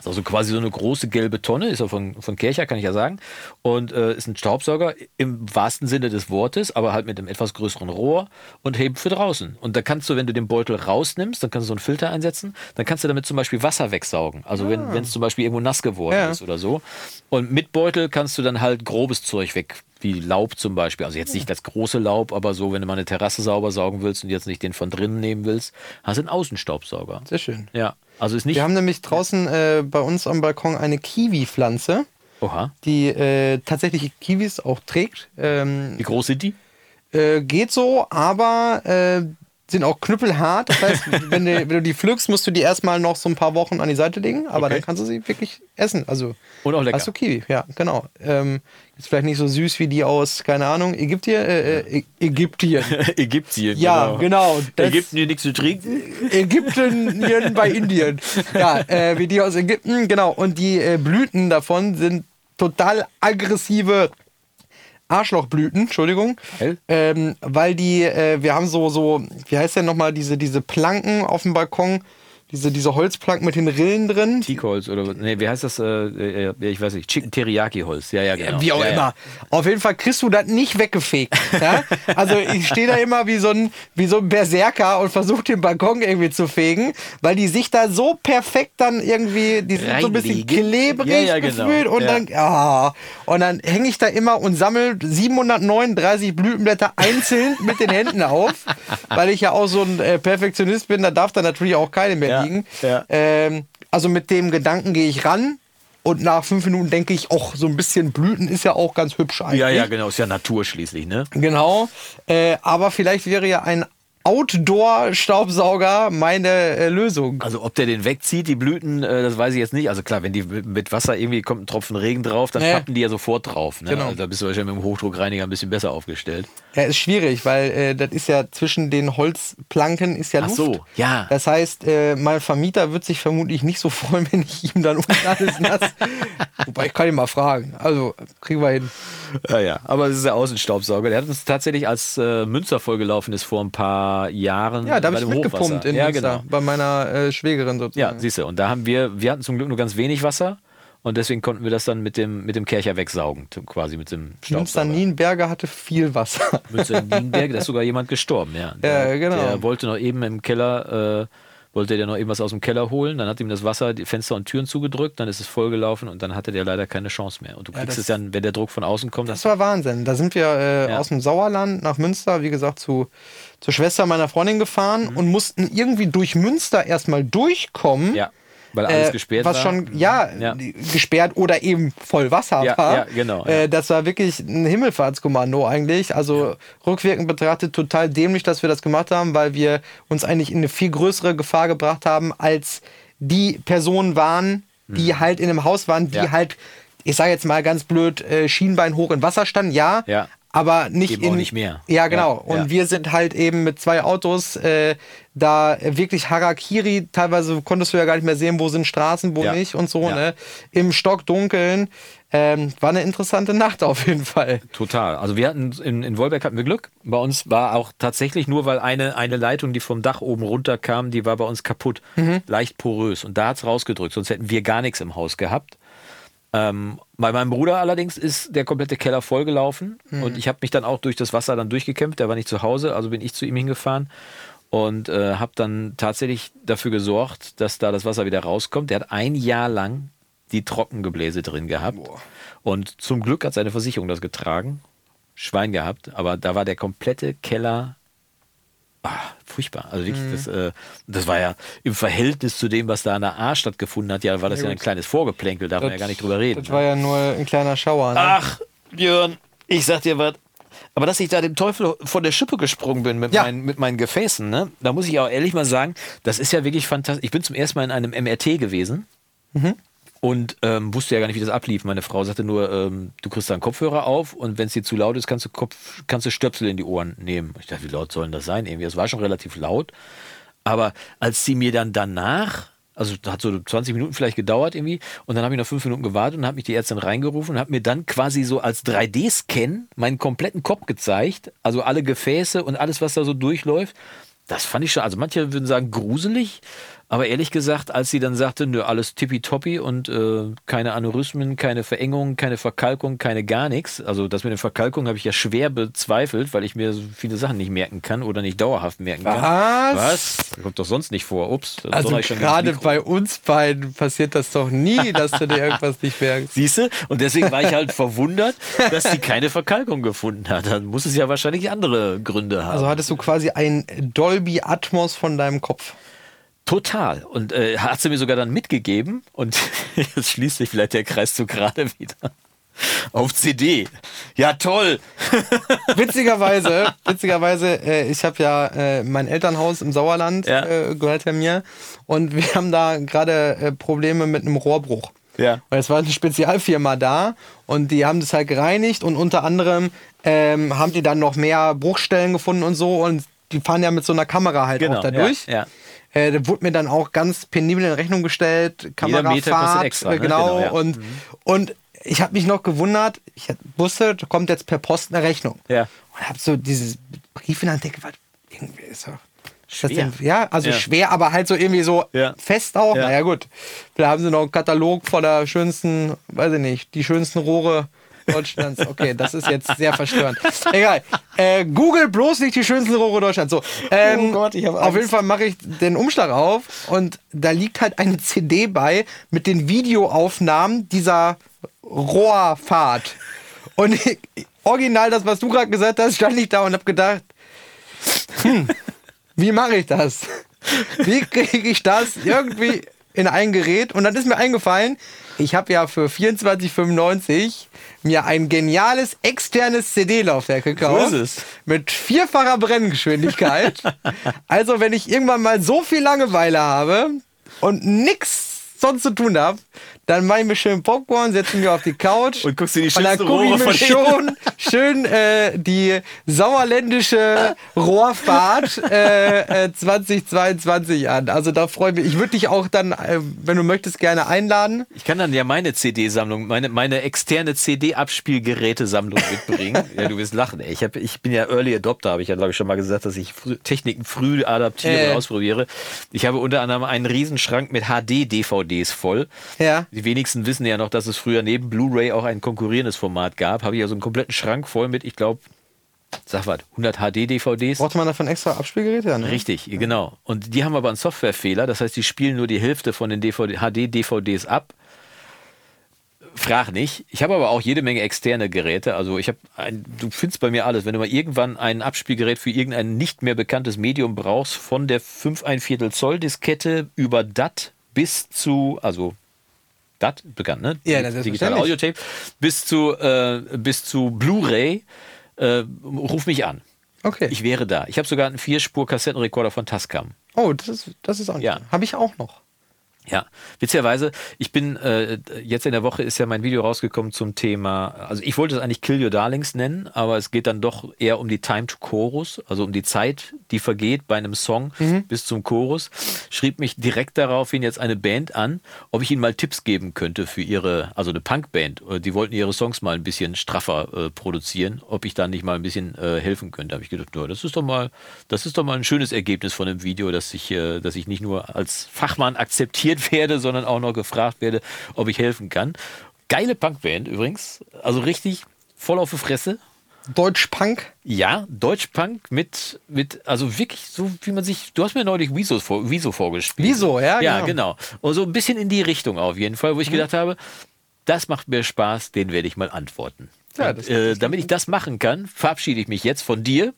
Ist also quasi so eine große gelbe Tonne, ist auch von, von Kercher, kann ich ja sagen. Und äh, ist ein Staubsauger im wahrsten Sinne des Wortes, aber halt mit einem etwas größeren Rohr und eben für draußen. Und da kannst du, wenn du den Beutel rausnimmst, dann kannst du so einen Filter einsetzen, dann kannst du damit zum Beispiel Wasser wegsaugen. Also wenn Ah. wenn es zum Beispiel irgendwo nass geworden Ja. ist oder so. Und mit Beutel kannst du dann halt grobes Zeug weg, wie Laub zum Beispiel. Also jetzt nicht das große Laub, aber so, wenn du mal eine Terrasse sauber saugen willst und jetzt nicht den von drinnen nehmen willst, hast du einen Außenstaubsauger. Sehr schön. Ja, also ist nicht. Wir haben nämlich draußen äh, bei uns am Balkon eine Kiwi-Pflanze, Oha. die äh, tatsächlich Kiwis auch trägt. Ähm, Wie groß sind die? äh, geht so, aber äh, sind auch knüppelhart. Das heißt, wenn du, wenn du die pflückst, musst du die erstmal noch so ein paar Wochen an die Seite legen, aber Okay. dann kannst du sie wirklich essen. Also Und auch lecker. hast du Kiwi, ja, genau. Ähm, ist vielleicht nicht so süß wie die aus, keine Ahnung, Ägyptien, äh, äh, Ägyptien. Ägyptien. Ja, genau. Das- Ägypten hier nichts zu trinken. Ägypten bei Indien. Ja, äh, wie die aus Ägypten, genau. Und die äh, Blüten davon sind total aggressive Arschlochblüten, Entschuldigung. Ähm, weil die, äh, wir haben so, so, wie heißt denn nochmal, diese, diese Planken auf dem Balkon, diese, diese Holzplanken mit den Rillen drin. Teakholz oder nee, wie heißt das? Äh, äh, ich weiß nicht. Chicken Teriyaki Holz. Ja, ja, genau. Wie auch ja, immer. Ja. Auf jeden Fall kriegst du das nicht weggefegt. Ja? Also ich stehe da immer wie so, ein, wie so ein Berserker und versuche den Balkon irgendwie zu fegen, weil die sich da so perfekt dann irgendwie, die sind so ein bisschen Reinlegen. klebrig Ja, ja, genau. gefühlt und dann, ah, und dann hänge ich da immer und sammle 739 Blütenblätter einzeln mit den Händen auf, weil ich ja auch so ein äh, Perfektionist bin, da darf da natürlich auch keine mehr Ja, liegen. ja. Ähm, also mit dem Gedanken gehe ich ran. Und nach fünf Minuten denke ich, auch so ein bisschen Blüten ist ja auch ganz hübsch eigentlich. ja, ja, genau. Ist ja Natur schließlich, ne? Genau. Äh, aber vielleicht wäre ja ein Outdoor-Staubsauger meine äh, Lösung. Also ob der den wegzieht, die Blüten, äh, das weiß ich jetzt nicht. Also klar, wenn die mit Wasser irgendwie kommt ein Tropfen Regen drauf, dann Ja. pappen die ja sofort drauf. Ne? Genau. Also da bist du wahrscheinlich mit dem Hochdruckreiniger ein bisschen besser aufgestellt. Ja, ist schwierig, weil äh, das ist ja zwischen den Holzplanken ist ja Ach Luft. so, ja. Das heißt, äh, mein Vermieter wird sich vermutlich nicht so freuen, wenn ich ihm dann unten alles nass. Wobei ich kann ihn mal fragen. Also kriegen wir hin. Ja, ja. Aber es ist der Außenstaubsauger. Der hat uns tatsächlich, als äh, Münster vollgelaufen ist vor ein paar Jahren. Ja, da habe bei ich mitgepumpt Hochwasser. in ja, Münster, genau. bei meiner äh, Schwägerin Ja, sozusagen. siehst du. Und da haben wir, wir hatten zum Glück nur ganz wenig Wasser. Und deswegen konnten wir das dann mit dem, mit dem Kercher wegsaugen, quasi mit dem Münster Staubsauger. Nienberger hatte viel Wasser. Münster Nienberg, da ist sogar jemand gestorben, ja. Der, Ja, genau. Der wollte noch eben im Keller, äh, wollte der noch eben was aus dem Keller holen, dann hat ihm das Wasser die Fenster und Türen zugedrückt, dann ist es vollgelaufen und dann hatte der leider keine Chance mehr. Und du kriegst das- es dann, wenn der Druck von außen kommt, Das war Wahnsinn. Da sind wir äh, Ja. aus dem Sauerland nach Münster, wie gesagt, zu, zur Schwester meiner Freundin gefahren und mussten irgendwie durch Münster erstmal durchkommen. Mhm. ja, weil alles Äh, gesperrt was war. schon, ja, Ja. gesperrt oder eben voll Wasser Ja, war. ja, genau, Äh, das war wirklich ein Himmelfahrtskommando eigentlich. Also rückwirkend betrachtet total dämlich, dass wir das gemacht haben, weil wir uns eigentlich in eine viel größere Gefahr gebracht haben, als die Personen waren, die halt in einem Haus waren, die Mhm. Halt, ich sage jetzt mal ganz blöd, äh, Schienbein hoch in Wasser standen, ja. Ja. Aber nicht Eben auch in nicht mehr. Ja, genau. Ja, Und ja. wir sind halt eben mit zwei Autos äh, da wirklich Harakiri. Teilweise konntest du ja gar nicht mehr sehen, wo sind Straßen, wo Ja. nicht und so. Ne? Im Stockdunkeln. Ähm, war eine interessante Nacht auf jeden Fall. Total. Also wir hatten in, in Wolberg hatten wir Glück. Bei uns war auch tatsächlich nur, weil eine, eine Leitung, die vom Dach oben runterkam, die war bei uns kaputt. Mhm. Leicht porös. Und da hat es rausgedrückt, sonst hätten wir gar nichts im Haus gehabt. Ähm, bei meinem Bruder allerdings ist der komplette Keller vollgelaufen Mhm. und ich habe mich dann auch durch das Wasser dann durchgekämpft. Der war nicht zu Hause, also bin ich zu ihm hingefahren und äh, habe dann tatsächlich dafür gesorgt, dass da das Wasser wieder rauskommt. Der hat ein Jahr lang die Trockengebläse drin gehabt und zum Glück hat seine Versicherung das getragen. Schwein gehabt, aber da war der komplette Keller ah, furchtbar. Also wirklich, Mhm. das, äh, das war ja im Verhältnis zu dem, was da an der A stattgefunden hat, ja, war das ja, ein kleines Vorgeplänkel, darf man ja gar nicht drüber reden. Das war ja nur ein kleiner Schauer. Ne? Ach, Björn, ich sag dir was. Aber dass ich da dem Teufel von der Schippe gesprungen bin mit, Ja. meinen, mit meinen Gefäßen, ne? da muss ich auch ehrlich mal sagen, das ist ja wirklich fantastisch. Ich bin zum ersten Mal in einem MRT gewesen und ähm, wusste ja gar nicht, wie das ablief. Meine Frau sagte nur, ähm, du kriegst da einen Kopfhörer auf und wenn es dir zu laut ist, kannst du, Kopf, kannst du Stöpsel in die Ohren nehmen. Ich dachte, wie laut sollen das sein? Irgendwie, es war schon relativ laut. Aber als sie mir dann danach, also das hat so 20 Minuten vielleicht gedauert irgendwie, und dann habe ich noch fünf Minuten gewartet und habe mich die Ärztin reingerufen und hat mir dann quasi so als 3D-Scan meinen kompletten Kopf gezeigt, also alle Gefäße und alles, was da so durchläuft. Das fand ich schon, also manche würden sagen gruselig, Aber ehrlich gesagt, als sie dann sagte, nö, alles tippitoppi und äh, keine Aneurysmen, keine Verengung, keine Verkalkung, keine gar nichts. Also das mit der Verkalkung habe ich ja schwer bezweifelt, weil ich mir so viele Sachen nicht merken kann oder nicht dauerhaft merken kann. Was? Was? Das kommt doch sonst nicht vor. Ups. Also gerade bei uns beiden passiert das doch nie, dass du dir irgendwas nicht merkst. Siehst du? Und deswegen war ich halt verwundert, dass sie keine Verkalkung gefunden hat. Dann muss es ja wahrscheinlich andere Gründe haben. Also hattest du quasi ein Dolby Atmos von deinem Kopf. Total. Und äh, hat sie mir sogar dann mitgegeben. Und jetzt schließt sich vielleicht der Kreis so gerade wieder. Auf CD. Ja, toll. Witzigerweise, witzigerweise, äh, ich habe ja äh, mein Elternhaus im Sauerland Ja. äh, gehört ja mir und wir haben da gerade äh, Probleme mit einem Rohrbruch. Ja. Weil es war eine Spezialfirma da und die haben das halt gereinigt und unter anderem ähm, haben die dann noch mehr Bruchstellen gefunden und so und die fahren ja mit so einer Kamera halt auch da durch. Genau, Ja, Äh, da wurde mir dann auch ganz penibel in Rechnung gestellt, Kamerafahrt, extra, äh, ne? genau, Genau, ja. und, und ich habe mich noch gewundert, ich wusste, da kommt jetzt per Post eine Rechnung. Ja. Und habe so dieses Brief in der Hand denke, was, irgendwie ist doch, Schwer. ja, also Ja. schwer, aber halt so irgendwie so Ja. fest auch. Ja. Naja, gut. Da haben sie noch einen Katalog voller schönsten, weiß ich nicht, die schönsten Rohre Deutschlands. Okay, das ist jetzt sehr verstörend. Egal. Äh, Google bloß nicht die schönsten Rohre Deutschlands. So, ähm, Oh Gott, ich hab Auf jeden Fall mache ich den Umschlag auf und da liegt halt eine CD bei mit den Videoaufnahmen dieser Rohrfahrt. Und ich, original das, was du gerade gesagt hast, stand ich da und habe gedacht, hm, wie mache ich das? Wie kriege ich das irgendwie in ein Gerät? Und dann ist mir eingefallen, ich habe ja für 24,95 mir ein geniales externes CD-Laufwerk gekauft. So ist es. Mit vierfacher Brenngeschwindigkeit. also, wenn ich irgendwann mal so viel Langeweile habe und nix sonst zu tun habe, dann mache ich mir schön Popcorn, setze mich auf die Couch Und guckst dir die und dann schönsten gucke ich mir schon schön äh, die sauerländische Rohrfahrt äh, äh, 2022 an. Also da freue ich mich. Ich würde dich auch dann, äh, wenn du möchtest, gerne einladen. Ich kann dann ja meine CD-Sammlung, meine, meine externe CD-Abspielgerätesammlung mitbringen. ja, du wirst lachen. Ey. Ich, hab, ich bin ja Early Adopter, habe ich ja, glaube ich, schon mal gesagt, dass ich Techniken früh adaptiere Äh. und ausprobiere. Ich habe unter anderem einen Riesenschrank mit HD-DVDs voll. Ja. Die wenigsten wissen ja noch, dass es früher neben Blu-ray auch ein konkurrierendes Format gab. Habe ich also einen kompletten Schrank voll mit, ich glaube, sag was, 100 HD-DVDs. Braucht man davon extra Abspielgeräte? Ja, ne? Richtig, genau. Und die haben aber einen Softwarefehler, das heißt, die spielen nur die Hälfte von den DVD, HD-DVDs ab. Frag nicht. Ich habe aber auch jede Menge externe Geräte. Also ich habe ein, du findest bei mir alles. Wenn du mal irgendwann ein Abspielgerät für irgendein nicht mehr bekanntes Medium brauchst, von der 5 1 Viertel Zoll Diskette über DAT bis zu, also DAT, bekannt, ne? Ja, das ist selbstverständlich. Audiotape, bis zu, äh, bis zu Blu-ray, äh, ruf mich an. Okay. Ich wäre da. Ich habe sogar einen Vierspur-Kassettenrekorder von Tascam. oh, das ist, das ist auch. Ja. Habe ich auch noch. Ja, witzigerweise, ich bin, äh, jetzt in der Woche ist ja mein Video rausgekommen zum Thema, also ich wollte es eigentlich Kill Your Darlings nennen, aber es geht dann doch eher um die Time to Chorus, also um die Zeit, die vergeht bei einem Song bis zum Chorus. Schrieb mich direkt daraufhin jetzt eine Band an, ob ich ihnen mal Tipps geben könnte für ihre, also eine Punkband. Äh, Die wollten ihre Songs mal ein bisschen straffer äh, produzieren, ob ich da nicht mal ein bisschen äh, helfen könnte. Habe ich gedacht, ja, das ist doch mal, das ist doch mal ein schönes Ergebnis von einem Video, dass ich, äh, dass ich nicht nur als Fachmann akzeptiert werde, sondern auch noch gefragt werde, ob ich helfen kann. Geile Punkband übrigens, also richtig voll auf die Fresse. Deutsch-Punk. Ja, Deutschpunk mit, mit, also wirklich so, wie man sich, du hast mir neulich Wieso, vor, Wieso vorgespielt. Wieso, ja, Ja, genau. genau. Und so ein bisschen in die Richtung auf jeden Fall, wo ich gedacht habe, das macht mir Spaß, den werde ich mal antworten. Ja, und, äh, damit ich das machen kann, verabschiede ich mich jetzt von dir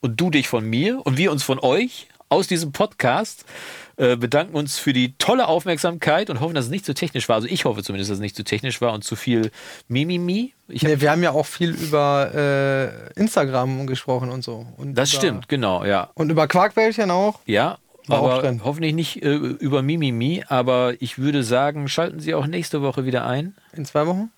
und du dich von mir und wir uns von euch aus diesem Podcast. Äh, bedanken uns für die tolle Aufmerksamkeit und hoffen, dass es nicht zu technisch war. Also ich hoffe zumindest, dass es nicht zu technisch war und zu viel Mimimi. Ich hab, Nee, wir haben ja auch viel über äh, Instagram gesprochen und so. Und das über, stimmt, genau, ja. Und über Quarkbällchen auch. Ja, War aber hoffentlich nicht äh, über Mimimi. Aber ich würde sagen, schalten Sie auch nächste Woche wieder ein. In zwei Wochen.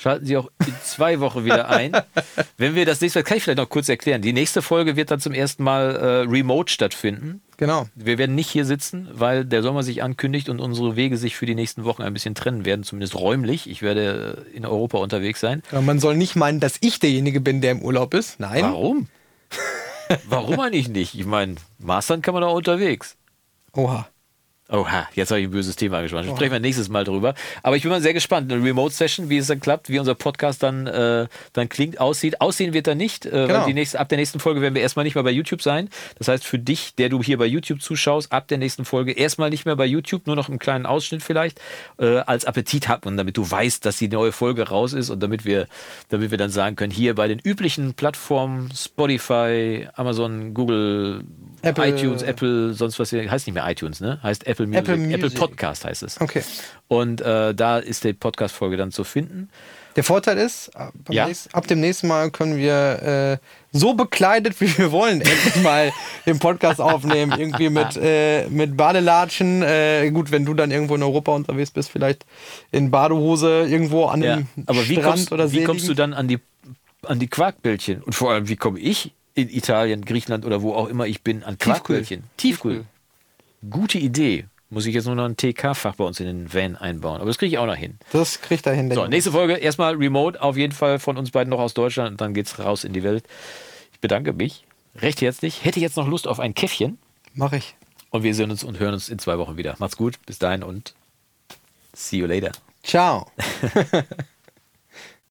Schalten Sie auch in zwei Wochen wieder ein. Wenn wir das nächste Mal, kann ich vielleicht noch kurz erklären. Die nächste Folge wird dann zum ersten Mal äh, remote stattfinden. Genau. Wir werden nicht hier sitzen, weil der Sommer sich ankündigt und unsere Wege sich für die nächsten Wochen ein bisschen trennen werden, zumindest räumlich. Ich werde äh, in Europa unterwegs sein. Ja, man soll nicht meinen, dass ich derjenige bin, der im Urlaub ist. Nein. Warum? Warum eigentlich nicht? Ich meine, Mastern kann man auch unterwegs. Oha. Oha, jetzt habe ich ein böses Thema angesprochen. Sprechen wir nächstes Mal drüber. Aber ich bin mal sehr gespannt. Eine Remote-Session, wie es dann klappt, wie unser Podcast dann, äh, dann klingt, aussieht. Aussehen wird er nicht. Äh, Genau. nächste, ab der nächsten Folge werden wir erstmal nicht mehr bei YouTube sein. Das heißt, für dich, der du hier bei YouTube zuschaust, ab der nächsten Folge erstmal nicht mehr bei YouTube, nur noch einen kleinen Ausschnitt vielleicht, äh, als Appetit hacken, damit du weißt, dass die neue Folge raus ist und damit wir, damit wir dann sagen können, hier bei den üblichen Plattformen, Spotify, Amazon, Google, Apple. iTunes, Apple, sonst was hier, heißt nicht mehr iTunes, ne? Heißt Apple Music, Apple Apple, Music. Podcast heißt es. Okay. Und äh, da ist die Podcast-Folge dann zu finden. Der Vorteil ist, ab, Ja. nächsten, ab dem nächsten Mal können wir äh, so bekleidet, wie wir wollen, endlich mal den Podcast aufnehmen. Irgendwie mit, äh, mit Badelatschen. Äh, gut, wenn du dann irgendwo in Europa unterwegs bist, vielleicht in Badehose irgendwo an Ja. einem Aber wie, Strand kommst, oder wie See kommst du dann an die, an die Quarkbällchen? Und vor allem, wie komme ich in Italien, Griechenland oder wo auch immer ich bin an Quarkbällchen? Tiefkühl. Gute Idee. Muss ich jetzt nur noch ein TK-Fach bei uns in den Van einbauen. Aber das kriege ich auch noch hin. Das kriegt er hin. So, nächste Folge erstmal remote, auf jeden Fall von uns beiden noch aus Deutschland und dann geht's raus in die Welt. Ich bedanke mich recht herzlich. Hätte jetzt noch Lust auf ein Käffchen Mach ich. und wir sehen uns und hören uns in zwei Wochen wieder. Macht's gut, bis dahin und see you later. Ciao.